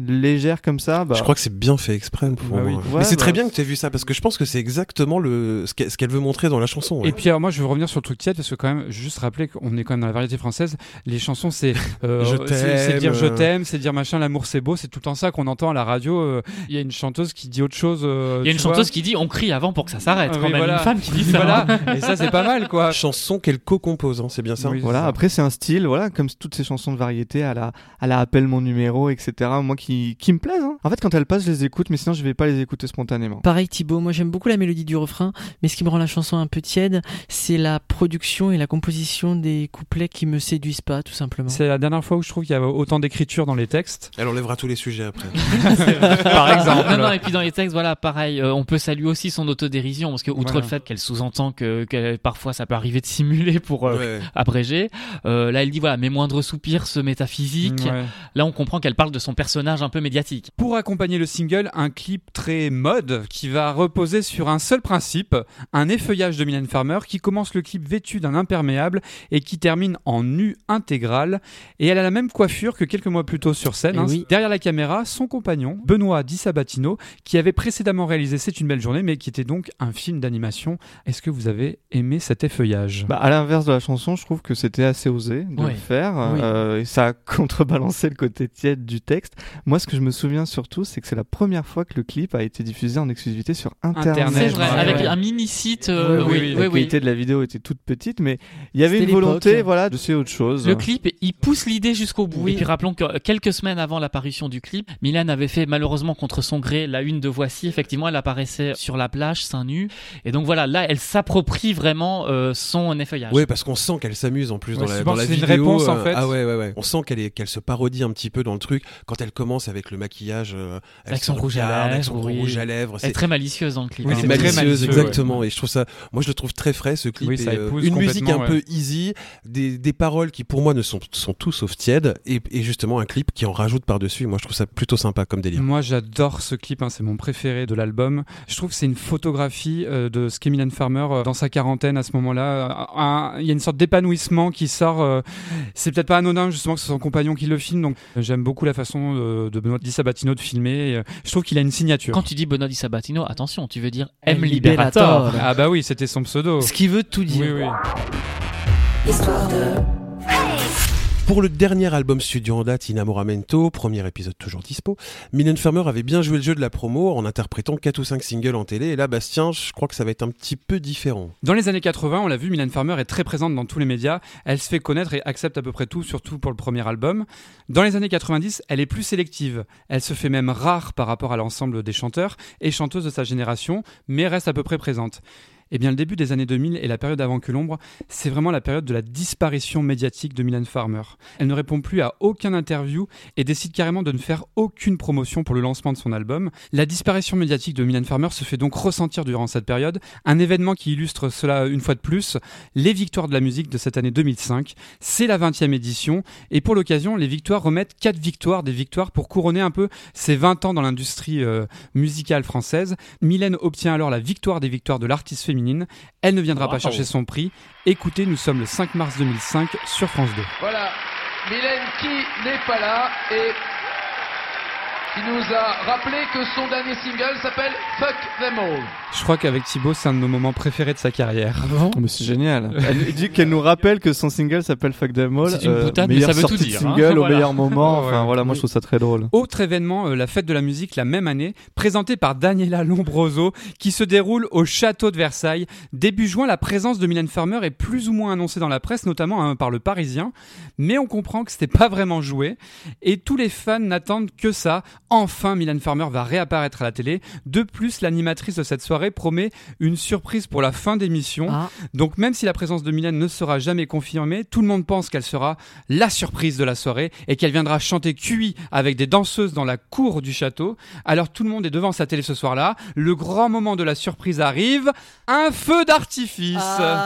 légère comme ça, bah, Je crois que c'est bien fait exprès pour Bah. Mais Ouais, c'est très bah. bien que tu aies vu ça parce que je pense que c'est exactement le ce qu'elle veut montrer dans la chanson. ouais. Et puis alors moi je veux revenir sur le truc tiède parce que quand même juste rappeler qu'on est quand même dans la variété française. Les chansons c'est euh, c'est- dire je t'aime, c'est dire machin l'amour c'est beau, c'est tout le temps ça qu'on entend à la radio. euh, Il y a une chanteuse qui dit autre chose. euh, Il y a une chanteuse qui dit on crie avant pour que ça s'arrête. Ah quand même voilà. une femme qui dit ça. Voilà, et ça c'est pas mal quoi. chanson qu'elle co-compose, hein, c'est bien ça. Oui, Voilà, ça. après c'est un style, voilà, comme toutes ces chansons de variété, à la, à la appelle mon numéro, etc. Moi qui, qui me plaisent. hein. En fait, quand elles passent, je les écoute, mais sinon je vais pas les écouter spontanément. Pareil Thibaut, moi j'aime beaucoup la mélodie du refrain, mais ce qui me rend la chanson un peu tiède, c'est la production et la composition des couplets qui me séduisent pas, tout simplement. C'est la dernière fois où je trouve qu'il y a autant d'écriture dans les textes. Elle enlèvera tous les sujets après. Par exemple. Non, non, et puis dans les textes, voilà, pareil, euh, on peut saluer aussi son autodérision, parce que outre Voilà. le fait qu'elle sous-entend que, que parfois ça peut arriver de simuler pour euh, Ouais. abréger, euh, là elle dit voilà, mes moindres soupirs se métaphysiques. Ouais. Là on comprend qu'elle parle de son personnage un peu médiatique. Pour accompagner le single, un clip très mode qui va reposer sur un seul principe, un effeuillage de Mylène Farmer qui commence le clip vêtu d'un imperméable et qui termine en nu intégral. Et elle a la même coiffure que quelques mois plus tôt sur scène. Eh hein. oui. Derrière la caméra, son compagnon, Benoît Di Sabatino, qui avait précédemment réalisé C'est une belle journée, mais qui était donc un film d'animation. Est-ce que vous avez aimé cet effeuillage? Bah, à l'inverse de la chanson, je trouve que c'était assez osé de Ouais. le faire. Oui. euh, et ça a contrebalancé le côté tiède du texte. Moi, ce que je me souviens surtout, c'est que c'est la première fois que le clip a été diffusé en exclusivité sur Internet. Internet, C'est vrai, ouais, avec ouais. un mini-site. euh, Oui, oui, oui, oui. oui, La oui. qualité de la vidéo était toute petite, mais il y avait une volonté, voilà, de c'est autre chose. Le clip, il pousse l'idée jusqu'au bout. Oui. Et puis rappelons que quelques semaines avant l'apparition du clip, Milan avait fait malheureusement contre son gré la une de Voici. Effectivement, elle apparaissait sur la plage, seins nus. Et donc voilà, là, elle s'approprie vraiment euh, son effeuillage. Ouais, parce qu'on sent qu'elle s'amuse en plus Ouais, dans la, pense dans la que c'est une vidéo. réponse, en euh, fait. Ah ouais, ouais, ouais. On sent qu'elle qu'elle se parodie un petit peu dans le truc quand elle commence avec le maquillage, euh, elle Avec son rouge à lèvres, son oui. rouge à lèvres. Elle est C'est très malicieuse dans le clip. Oui, hein. c'est c'est très malicieuse, malicieux, exactement. Et je trouve ça, moi je le trouve très frais ce clip. Oui, et, ça euh, une musique un peu easy, des, des paroles qui pour moi ne sont, sont tout sauf tièdes, et, et justement un clip qui en rajoute par-dessus. Moi je trouve ça plutôt sympa comme délire. Moi, j'adore ce clip, hein, c'est mon préféré de l'album. Je trouve que c'est une photographie euh, de ce qu'est Mylène Farmer euh, dans sa quarantaine à ce moment-là. Il y a une sorte d'épanouissement qui sort. euh, c'est peut-être pas anodin, justement, que ce soit son compagnon qui le filme. Donc, j'aime beaucoup la façon de Benoît Di Sabatino de filmer. euh, je trouve qu'il a une signature. Quand tu dis Benoît Di Sabatino, attention, tu veux dire M. Liberator. Ah bah oui, c'était son pseudo. Ce qui veut tout dire. Oui, oui. Histoire de. Pour le dernier album studio en date, Inamoramento, premier épisode toujours dispo, Mylène Farmer avait bien joué le jeu de la promo en interprétant 4 ou 5 singles en télé. Et là, Bastien, je crois que ça va être un petit peu différent. Dans les années 80, on l'a vu, Mylène Farmer est très présente dans tous les médias. Elle se fait connaître et accepte à peu près tout, surtout pour le premier album. Dans les années 90, elle est plus sélective. Elle se fait même rare par rapport à l'ensemble des chanteurs et chanteuses de sa génération, mais reste à peu près présente. Eh bien, le début des années 2000 et la période avant que l'ombre, c'est vraiment la période de la disparition médiatique de Mylène Farmer. Elle ne répond plus à aucun interview et décide carrément de ne faire aucune promotion pour le lancement de son album. La disparition médiatique de Mylène Farmer se fait donc ressentir durant cette période. Un événement qui illustre cela une fois de plus, les victoires de la musique de cette année 2005. C'est la 20e édition et pour l'occasion, les victoires remettent quatre victoires, des victoires pour couronner un peu ses 20 ans dans l'industrie euh, musicale française. Mylène obtient alors la victoire des victoires de l'artiste féminine. Elle ne viendra pas chercher son prix. Écoutez, nous sommes le 5 mars 2005 sur France 2. Voilà, Mylène qui n'est pas là et qui nous a rappelé que son dernier single s'appelle Fuck Them All. Je crois qu'avec Thibaut, c'est un de nos moments préférés de sa carrière. Oh, mais c'est génial. Elle dit qu'elle nous rappelle que son single s'appelle Fuck Them All. C'est une boutade, mais meilleure ça veut tout sortie de dire, hein. Single au Voilà. meilleur moment. Enfin ouais. voilà, moi je trouve ça très drôle. Autre événement, euh, la fête de la musique la même année, présentée par Daniela Lombroso, qui se déroule au château de Versailles. Début juin, la présence de Mylène Farmer est plus ou moins annoncée dans la presse, notamment hein, par le Parisien, mais on comprend que c'était pas vraiment joué. Et tous les fans n'attendent que ça. Enfin, Mylène Farmer va réapparaître à la télé. De plus, l'animatrice de cette soirée promet une surprise pour la fin d'émission. Donc même si la présence de Mylène ne sera jamais confirmée, tout le monde pense qu'elle sera la surprise de la soirée et qu'elle viendra chanter QI avec des danseuses dans la cour du château. Alors tout le monde est devant sa télé ce soir-là. Le grand moment de la surprise arrive. Un feu d'artifice.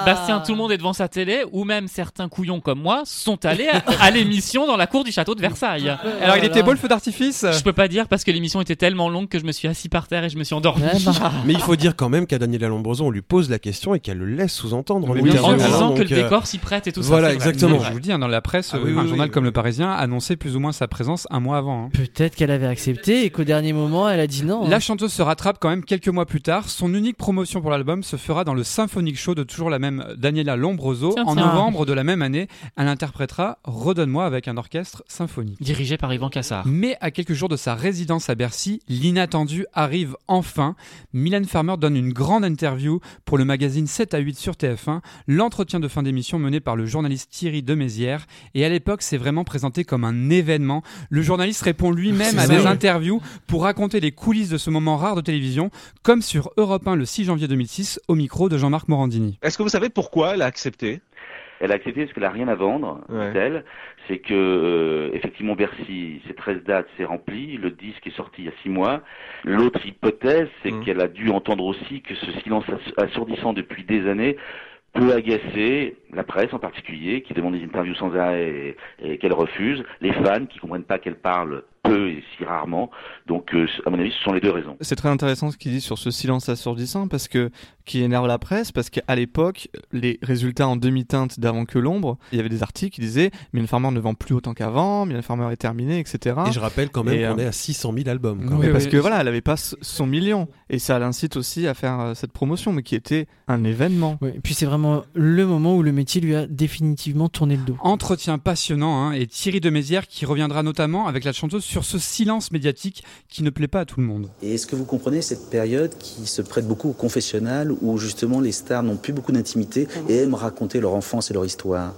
Bastien, tout le monde est devant sa télé, ou même certains couillons comme moi sont allés à, à l'émission dans la cour du château de Versailles. Alors, il était beau le feu d'artifice? Je peux pas dire parce que l'émission était tellement longue que je me suis assis par terre et je me suis endormi. Mais il faut dire quand même qu'à Daniela Lombroso, on lui pose la question et qu'elle le laisse sous-entendre. Mais en disant Donc, que le euh, décor s'y prête et tout ça, Voilà, exactement. Mais Je vous le dis, hein, dans la presse, Ah oui, euh, oui, un oui, journal oui. comme Le Parisien annonçait plus ou moins sa présence un mois avant. hein. Peut-être qu'elle avait accepté et qu'au dernier moment, elle a dit non. La hein. chanteuse se rattrape quand même quelques mois plus tard. Son unique promotion pour l'album se fera dans le Symphonic Show de toujours la même Daniela Lombroso. Tiens, en tiens. novembre de la même année, elle interprétera Redonne-moi avec un orchestre symphonique. Dirigé par Yvan Cassard. Mais à quelques jours de sa résidence à Bercy, l'inattendu arrive enfin. Mylène Farmer donne une grande interview pour le magazine 7 à 8 sur TF1, l'entretien de fin d'émission mené par le journaliste Thierry Demézières. Et à l'époque, c'est vraiment présenté comme un événement. Le journaliste répond lui-même à des ouais. interviews pour raconter les coulisses de ce moment rare de télévision, comme sur Europe 1 le 6 janvier 2006 au micro de Jean-Marc Morandini. Est-ce que vous savez pourquoi elle a accepté? Elle a accepté parce qu'elle a rien à vendre, dit-elle. C'est que euh, effectivement Bercy, ces 13 dates, c'est rempli. Le disque est sorti il y a 6 mois. L'autre hypothèse, c'est qu'elle a dû entendre aussi que ce silence ass- assourdissant depuis des années peut agacer la presse en particulier, qui demande des interviews sans arrêt et, et qu'elle refuse, les fans qui comprennent pas qu'elle parle peu et si rarement. Donc, euh, à mon avis, ce sont les deux raisons. C'est très intéressant ce qu'il dit sur ce silence assourdissant parce que qui énerve la presse parce qu'à l'époque les résultats en demi-teinte d'avant que l'ombre il y avait des articles qui disaient Mylène Farmer ne vend plus autant qu'avant Mylène Farmer est terminée etc Et je rappelle quand même qu'on euh, est à 600 000 albums. quand oui, même. parce que voilà, elle avait pas son million et ça l'incite aussi à faire euh, cette promotion, mais qui était un événement. Et puis c'est vraiment le moment où le métier lui a définitivement tourné le dos. Entretien passionnant hein, et Thierry Demézières qui reviendra notamment avec la chanteuse sur ce silence médiatique qui ne plaît pas à tout le monde. Et est-ce que vous comprenez cette période qui se prête beaucoup au confessionnal où justement les stars n'ont plus beaucoup d'intimité et aiment raconter leur enfance et leur histoire?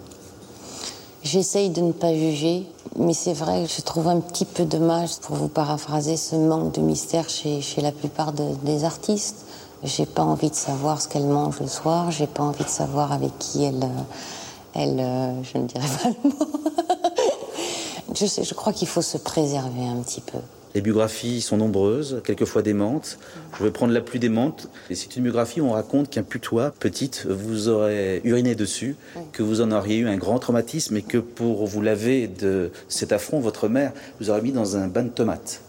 J'essaye de ne pas juger, mais c'est vrai que je trouve un petit peu dommage, pour vous paraphraser, ce manque de mystère chez, chez la plupart de- des artistes. J'ai pas envie de savoir ce qu'elle mange le soir, j'ai pas envie de savoir avec qui elle. euh, elle euh, je ne dirais pas le mot. je, sais, je crois qu'il faut se préserver un petit peu. Les biographies sont nombreuses, quelquefois démentes. Je vais prendre la plus démente. Et c'est une biographie où on raconte qu'un putois, petite, vous aurait uriné dessus, que vous en auriez eu un grand traumatisme et que pour vous laver de cet affront, votre mère vous aurait mis dans un bain de tomates.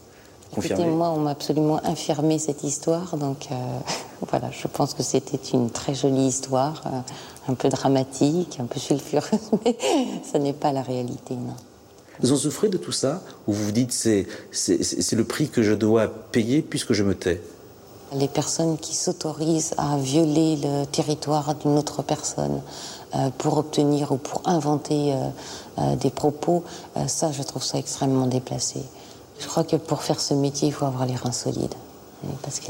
Écoutez, moi, on m'a absolument infirmé cette histoire, donc euh, voilà, je pense que c'était une très jolie histoire, euh, un peu dramatique, un peu sulfureuse, mais ça n'est pas la réalité, non. Vous en souffrez de tout ça Ou vous vous dites c'est c'est le prix que je dois payer puisque je me tais? Les personnes qui s'autorisent à violer le territoire d'une autre personne euh, pour obtenir ou pour inventer euh, euh, des propos, ça, je trouve ça extrêmement déplacé. Je crois que pour faire ce métier, il faut avoir les reins solides, parce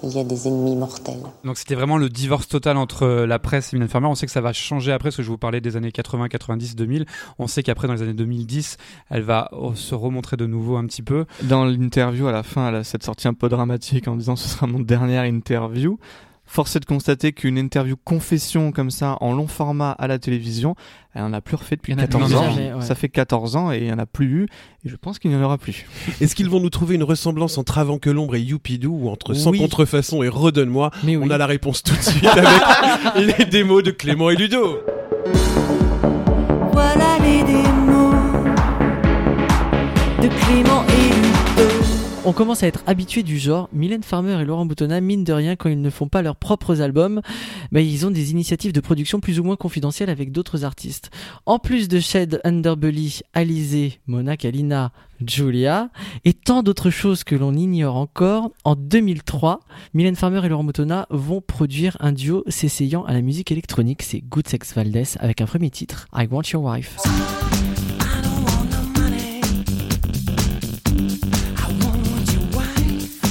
qu'il y a des ennemis mortels. Donc c'était vraiment le divorce total entre euh, la presse et Mylène Farmer. On sait que ça va changer après, parce que je vous parlais des années 80, 90, 2000. On sait qu'après, dans les années 2010, elle va oh, se remontrer de nouveau un petit peu. Dans l'interview à la fin, elle a cette sortie un peu dramatique en disant ce sera mon dernière interview. Force est de constater qu'une interview confession comme ça en long format à la télévision, elle en a plus refait depuis Il y en a 14 plus ans. jamais, ouais. Ça fait 14 ans et il n'y en a plus eu. Et je pense qu'il n'y en aura plus. Est-ce qu'ils vont nous trouver une ressemblance entre Avant que l'ombre et Youpidou ou entre Sans Oui. contrefaçon et Redonne-moi? Oui. On a la réponse tout de suite avec les démos de Clément et Ludo. On commence à être habitué du genre. Mylène Farmer et Laurent Boutonnat, mine de rien, quand ils ne font pas leurs propres albums, bah, ils ont des initiatives de production plus ou moins confidentielles avec d'autres artistes. En plus de Shed Underbelly, Alizé, Mona Kalina, Julia, et tant d'autres choses que l'on ignore encore, en 2003, Mylène Farmer et Laurent Boutonnat vont produire un duo s'essayant à la musique électronique. C'est Good Sex Valdez avec un premier titre, I Want Your Wife.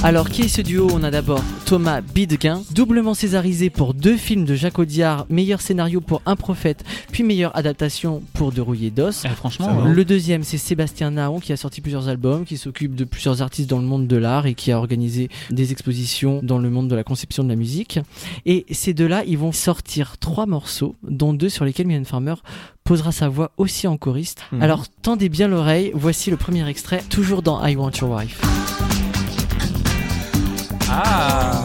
Alors, qui est ce duo On a d'abord Thomas Bidguin, doublement césarisé pour deux films de Jacques Audiard, meilleur scénario pour Un prophète, puis meilleure adaptation pour De Rouillé d'Os. Eh, franchement, le deuxième, c'est Sébastien Naon qui a sorti plusieurs albums, qui s'occupe de plusieurs artistes dans le monde de l'art et qui a organisé des expositions dans le monde de la conception de la musique. Et ces deux-là, ils vont sortir trois morceaux, dont deux sur lesquels Mylène Farmer posera sa voix aussi en choriste. Mhm. Alors, tendez bien l'oreille, voici le premier extrait, toujours dans I Want Your Wife. Ah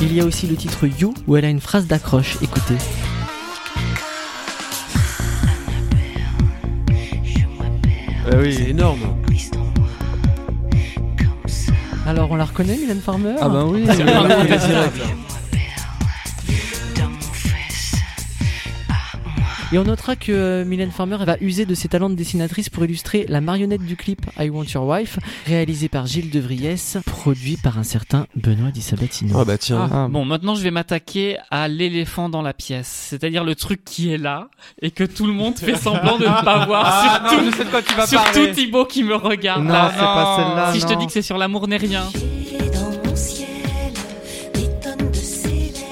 Il y a aussi le titre You où elle a une phrase d'accroche. Écoutez. oui. C'est énorme. Alors on la reconnaît, Mylène Farmer? Ah bah oui. C'est Et on notera que euh, Mylène Farmer va user de ses talents de dessinatrice pour illustrer la marionnette du clip I Want Your Wife, réalisé par Gilles De Vries, produit par un certain Benoît Di Sabatino. Ah bah tiens. Ah, Bon, maintenant je vais m'attaquer à l'éléphant dans la pièce, c'est-à-dire le truc qui est là et que tout le monde fait semblant de ne pas voir. Ah, surtout, non, je sais de quoi tu vas surtout parler. Thibaut qui me regarde. Non, c'est pas celle-là. Si je te dis que c'est sur l'amour n'est rien.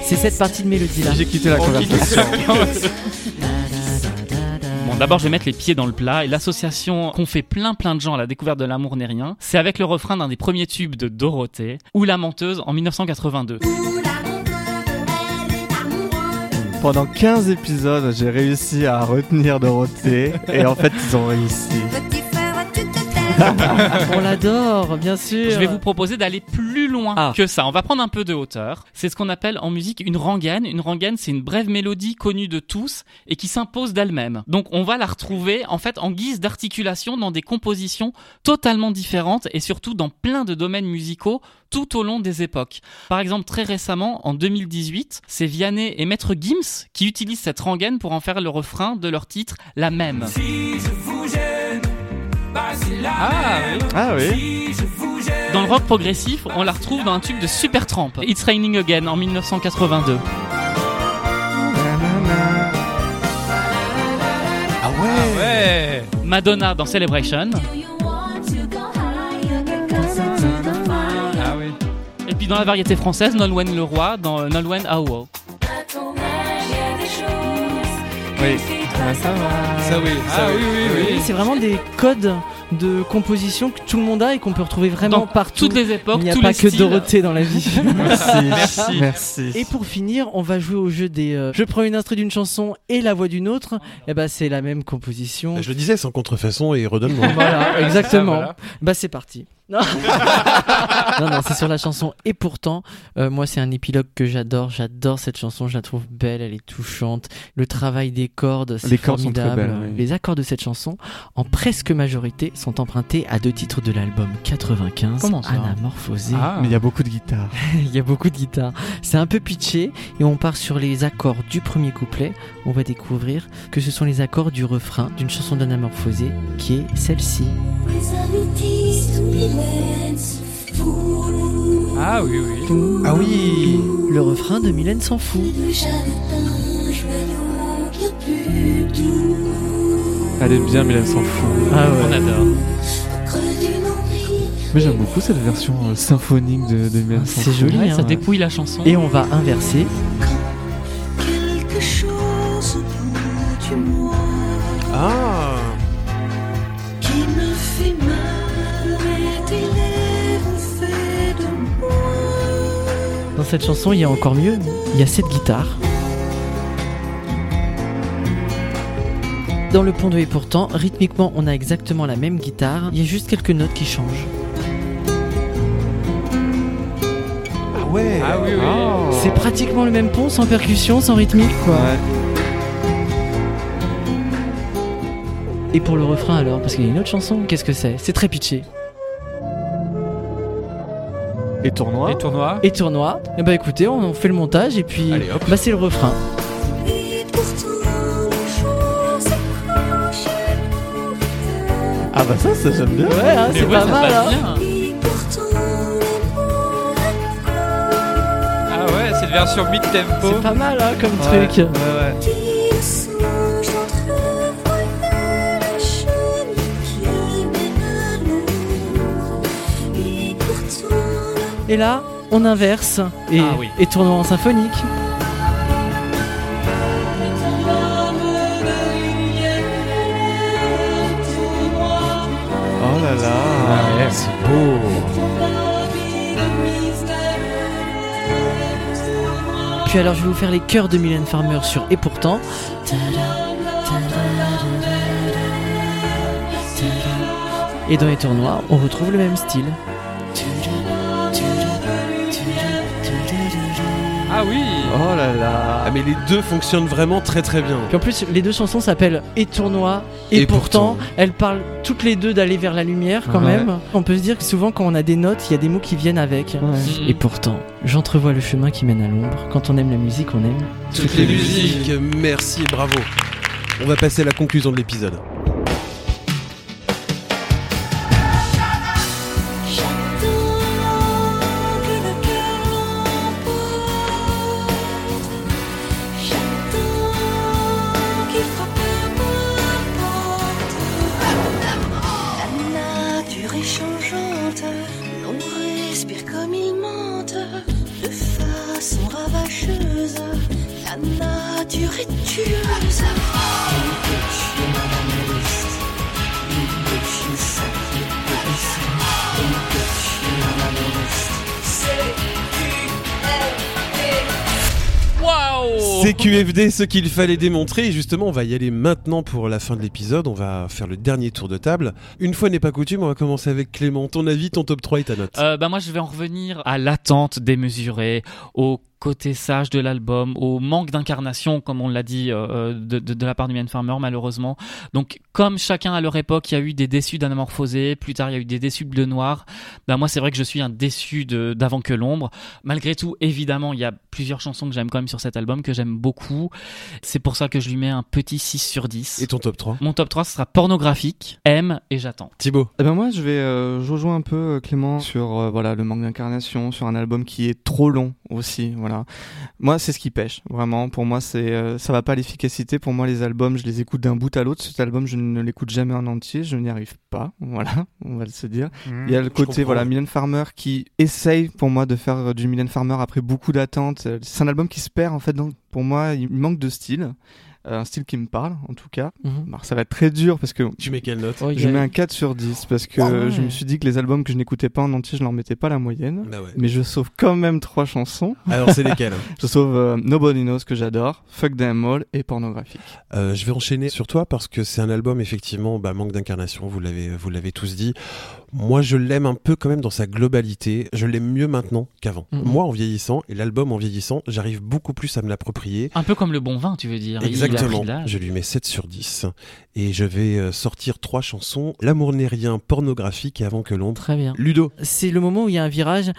C'est cette partie de mélodie là. J'ai quitté la conversation. D'abord, je vais mettre les pieds dans le plat. Et l'association qu'ont fait plein plein de gens à la découverte de l'amour n'est rien, c'est avec le refrain d'un des premiers tubes de Dorothée, ou La menteuse en 1982. Pendant 15 épisodes, j'ai réussi à retenir Dorothée. et en fait, ils ont réussi. On l'adore, bien sûr. Je vais vous proposer d'aller plus loin Ah. que ça. On va prendre un peu de hauteur. C'est ce qu'on appelle en musique une rengaine. Une rengaine, c'est une brève mélodie connue de tous et qui s'impose d'elle-même. Donc on va la retrouver en fait en guise d'articulation dans des compositions totalement différentes et surtout dans plein de domaines musicaux tout au long des époques. Par exemple, très récemment, en 2018, c'est Vianney et Maître Gims qui utilisent cette rengaine pour en faire le refrain de leur titre La Même. Ah oui Ah oui. Dans le rock progressif, on la retrouve dans un tube de Supertramp, It's Raining Again en 1982. Ah ouais. Ouais Madonna dans Celebration. Ah oui Et puis dans la variété française, Nolwenn Leroy dans euh, Nolwenn Aowo. Oui. Ah, ça va Ça oui, ça oui, oui, oui, Oui, c'est vraiment des codes de composition que tout le monde a et qu'on peut retrouver vraiment Dans partout. toutes les époques, Il n'y a tous pas les que styles. Dorothée dans la vie. Merci. Merci. Merci. Et pour finir, on va jouer au jeu des. euh, je prends une instru d'une chanson et la voix d'une autre. Et bah c'est la même composition. Bah, je le disais, sans contrefaçon et redonne-moi. Voilà, exactement. Ah, voilà. Bah c'est parti. Non, non, non, c'est sur la chanson. Et pourtant, euh, moi c'est un épilogue que j'adore. J'adore cette chanson. Je la trouve belle. Elle est touchante. Le travail des cordes, c'est formidable. belles, oui. Les accords de cette chanson, en presque majorité, sont empruntés à deux titres de l'album 95, Comment ça Anamorphosé. Ah. Mais il y a beaucoup de guitares. Il y a beaucoup de guitares. C'est un peu pitché et on part sur les accords du premier couplet. On va découvrir que ce sont les accords du refrain d'une chanson d'Anamorphosé qui est celle-ci. Ah oui, oui. Ah oui. Le refrain de Mylène s'en fout. Elle est bien, elle s'en fout. Ah On adore. Mais j'aime beaucoup cette version euh, symphonique de, de Mylène C'est Sanfou. joli, Ouais, hein. ça dépouille la chanson. Et on va inverser. Cette chanson, il y a encore mieux. Il y a cette guitare. Dans le pont de Et pourtant, rythmiquement, on a exactement la même guitare. Il y a juste quelques notes qui changent. Ah ouais Ah oui, oui. C'est pratiquement le même pont, sans percussion, sans rythmique, quoi. Et pour le refrain alors, parce qu'il y a une autre chanson, qu'est-ce que c'est? C'est très pitché. Et tournoi. Et tournoi. Et tournoi. Et bah écoutez, on, fait le montage et puis Allez, hop. bah c'est le refrain. Ah bah ça, ça j'aime bien. Ouais, hein, c'est ouais, pas mal. hein. Ah ouais, c'est une version mid-tempo. C'est pas mal hein, comme Ouais, truc. ouais, ouais. Et là, on inverse et, Ah oui. et tournoi en symphonique. Oh là là. Ah ouais, c'est beau. Puis alors, je vais vous faire les chœurs de Mylène Farmer sur Et pourtant. Et dans les tournois, on retrouve le même style. Ah oui. Oh là là. Ah mais les deux fonctionnent vraiment très très bien. Puis en plus, les deux chansons s'appellent Et tournoi et, Et pourtant, pourtant. elles parlent toutes les deux d'aller vers la lumière quand Ouais. même. On peut se dire que souvent quand on a des notes, il y a des mots qui viennent avec. Mm. Et pourtant, j'entrevois le chemin qui mène à l'ombre. Quand on aime la musique, on aime. Toutes les musiques, merci, bravo. On va passer à la conclusion de l'épisode. QFD ce qu'il fallait démontrer et justement on va y aller maintenant pour la fin de l'épisode, on va faire le dernier tour de table. Une fois n'est pas coutume, on va commencer avec Clément. Ton avis, ton top 3 et ta note Euh, bah moi je vais en revenir à l'attente démesurée, au côté sage de l'album, au manque d'incarnation comme on l'a dit euh, de, de, de la part du Mylène Farmer malheureusement. Donc comme chacun à leur époque, il y a eu des déçus d'Anamorphosé, plus tard il y a eu des déçus de Bleu Noir. Bah moi c'est vrai que je suis un déçu de d'Avant que l'ombre. Malgré tout, évidemment, il y a plusieurs chansons que j'aime quand même sur cet album que j'aime beaucoup. C'est pour ça que je lui mets un petit 6 sur 10. Et ton top 3 Mon top 3 ce sera pornographique, M et j'attends. Thibaut Eh ben moi je vais euh, je rejoins un peu euh, Clément sur euh, voilà le manque d'incarnation sur un album qui est trop long aussi voilà moi c'est ce qui pêche vraiment. Pour moi c'est euh, ça va pas à l'efficacité. Pour moi les albums je les écoute d'un bout à l'autre. Cet album je ne l'écoute jamais en entier. Je n'y arrive pas. Voilà on va le se dire. Il y a le côté voilà Mylène Farmer qui essaye pour moi de faire euh, du Mylène Farmer après beaucoup d'attentes. Euh, c'est un album qui se perd en fait donc pour moi il manque de style un style qui me parle en tout cas Mhm. Alors, ça va être très dur parce que Tu mets quelle note Oh, je mets un 4 sur 10 parce que Ah ouais. je me suis dit que les albums que je n'écoutais pas en entier, je leur mettais pas la moyenne. Bah ouais. Mais je sauve quand même trois chansons. Alors c'est lesquelles Je sauve euh, Nobody Knows que j'adore, Fuck Them All et Pornographique. Euh, je vais enchaîner sur toi parce que c'est un album effectivement bah, manque d'incarnation. Vous l'avez vous l'avez tous dit. Moi je l'aime un peu quand même dans sa globalité. Je l'aime mieux maintenant qu'avant. Mhm. Moi en vieillissant et l'album en vieillissant, j'arrive beaucoup plus à me l'approprier. Un peu comme le bon vin, tu veux dire. Il a Exactement. Je lui mets 7 sur 10 et je vais euh, sortir trois chansons. L'amour n'est rien, pornographique et avant que l'ombre. Très bien. Ludo. C'est le moment où il y a un virage.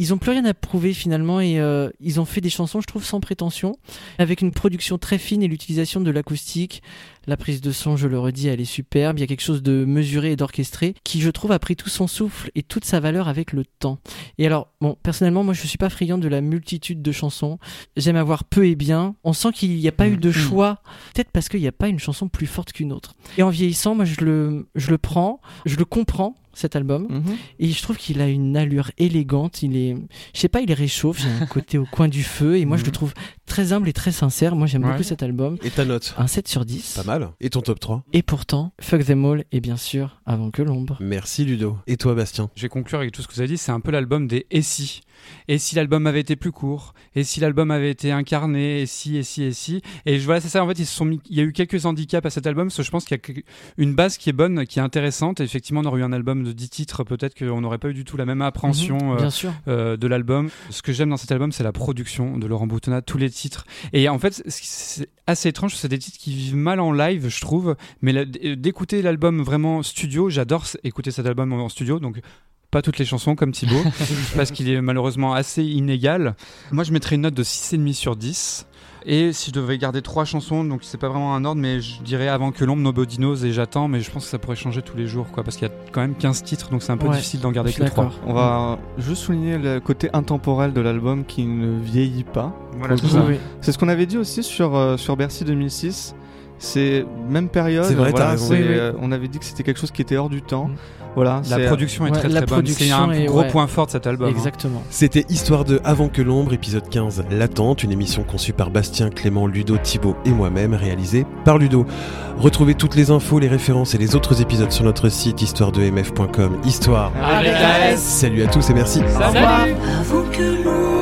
Ils ont plus rien à prouver finalement et euh, ils ont fait des chansons, je trouve, sans prétention, avec une production très fine et l'utilisation de l'acoustique. La prise de son, je le redis, elle est superbe. Il y a quelque chose de mesuré et d'orchestré qui, je trouve, a pris tout son souffle et toute sa valeur avec le temps. Et alors, bon, personnellement, moi, je suis pas friand de la multitude de chansons. J'aime avoir peu et bien. On sent qu'il n'y a pas eu de choix. Peut-être parce qu'il n'y a pas une chanson plus forte qu'une autre. Et en vieillissant, moi, je le, je le prends, je le comprends cet album. Et je trouve qu'il a une allure élégante. Il est je sais pas il réchauffe j'ai un côté au coin du feu. Et moi je le trouve très humble et très sincère. Moi, j'aime Ouais. beaucoup cet album. Et ta note Un 7 sur 10. Pas mal. Et ton top 3 Et pourtant, Fuck Them All est bien sûr avant que l'ombre. Merci Ludo. Et toi Bastien Je vais conclure avec tout ce que vous avez dit. C'est un peu l'album des et si. Et si l'album avait été plus court? Et si l'album avait été incarné? Et si, et si, et si? Et je- voilà, c'est ça. En fait, ils se sont mis... il y a eu quelques handicaps à cet album. Parce que je pense qu'il y a une base qui est bonne, qui est intéressante. Et effectivement, on aurait eu un album de 10 titres. Peut-être qu'on n'aurait pas eu du tout la même appréhension euh, bien sûr. euh, de l'album. Ce que j'aime dans cet album, c'est la production de Laurent Boutonnat, tous les titres. Et en fait, c'est assez étrange, c'est des titres qui vivent mal en live, je trouve. Mais la- d'écouter l'album vraiment studio, j'adore écouter cet album en studio. Donc pas toutes les chansons comme Thibaut, parce qu'il est malheureusement assez inégal. Moi, je mettrais une note de 6,5 sur 10. Et si je devais garder trois chansons, donc c'est pas vraiment un ordre, mais je dirais avant que l'ombre, Nobody Knows et j'attends, mais je pense que ça pourrait changer tous les jours, quoi, parce qu'il y a quand même 15 titres, donc c'est un peu Ouais, difficile d'en garder que trois. On va juste souligner le côté intemporel de l'album qui ne vieillit pas. Voilà, Pour le c'est coup. ça. Oui. C'est ce qu'on avait dit aussi sur, euh, sur Bercy 2006. C'est même période. C'est vrai, voilà, Oui, oui. euh, On avait dit que c'était quelque chose qui était hors du temps. Voilà, La c'est- production est Ouais, très la très bonne. C'est un est- gros ouais. point fort de cet album. hein. Exactement. C'était Histoire de Avant que l'ombre, épisode 15, L'attente, une émission conçue par Bastien, Clément, Ludo, Thibaut et moi-même, réalisée par Ludo. Retrouvez toutes les infos, les références et les autres épisodes sur notre site histoire2mf.com. Histoire Avec. Salut à tous et merci. Avant que l'on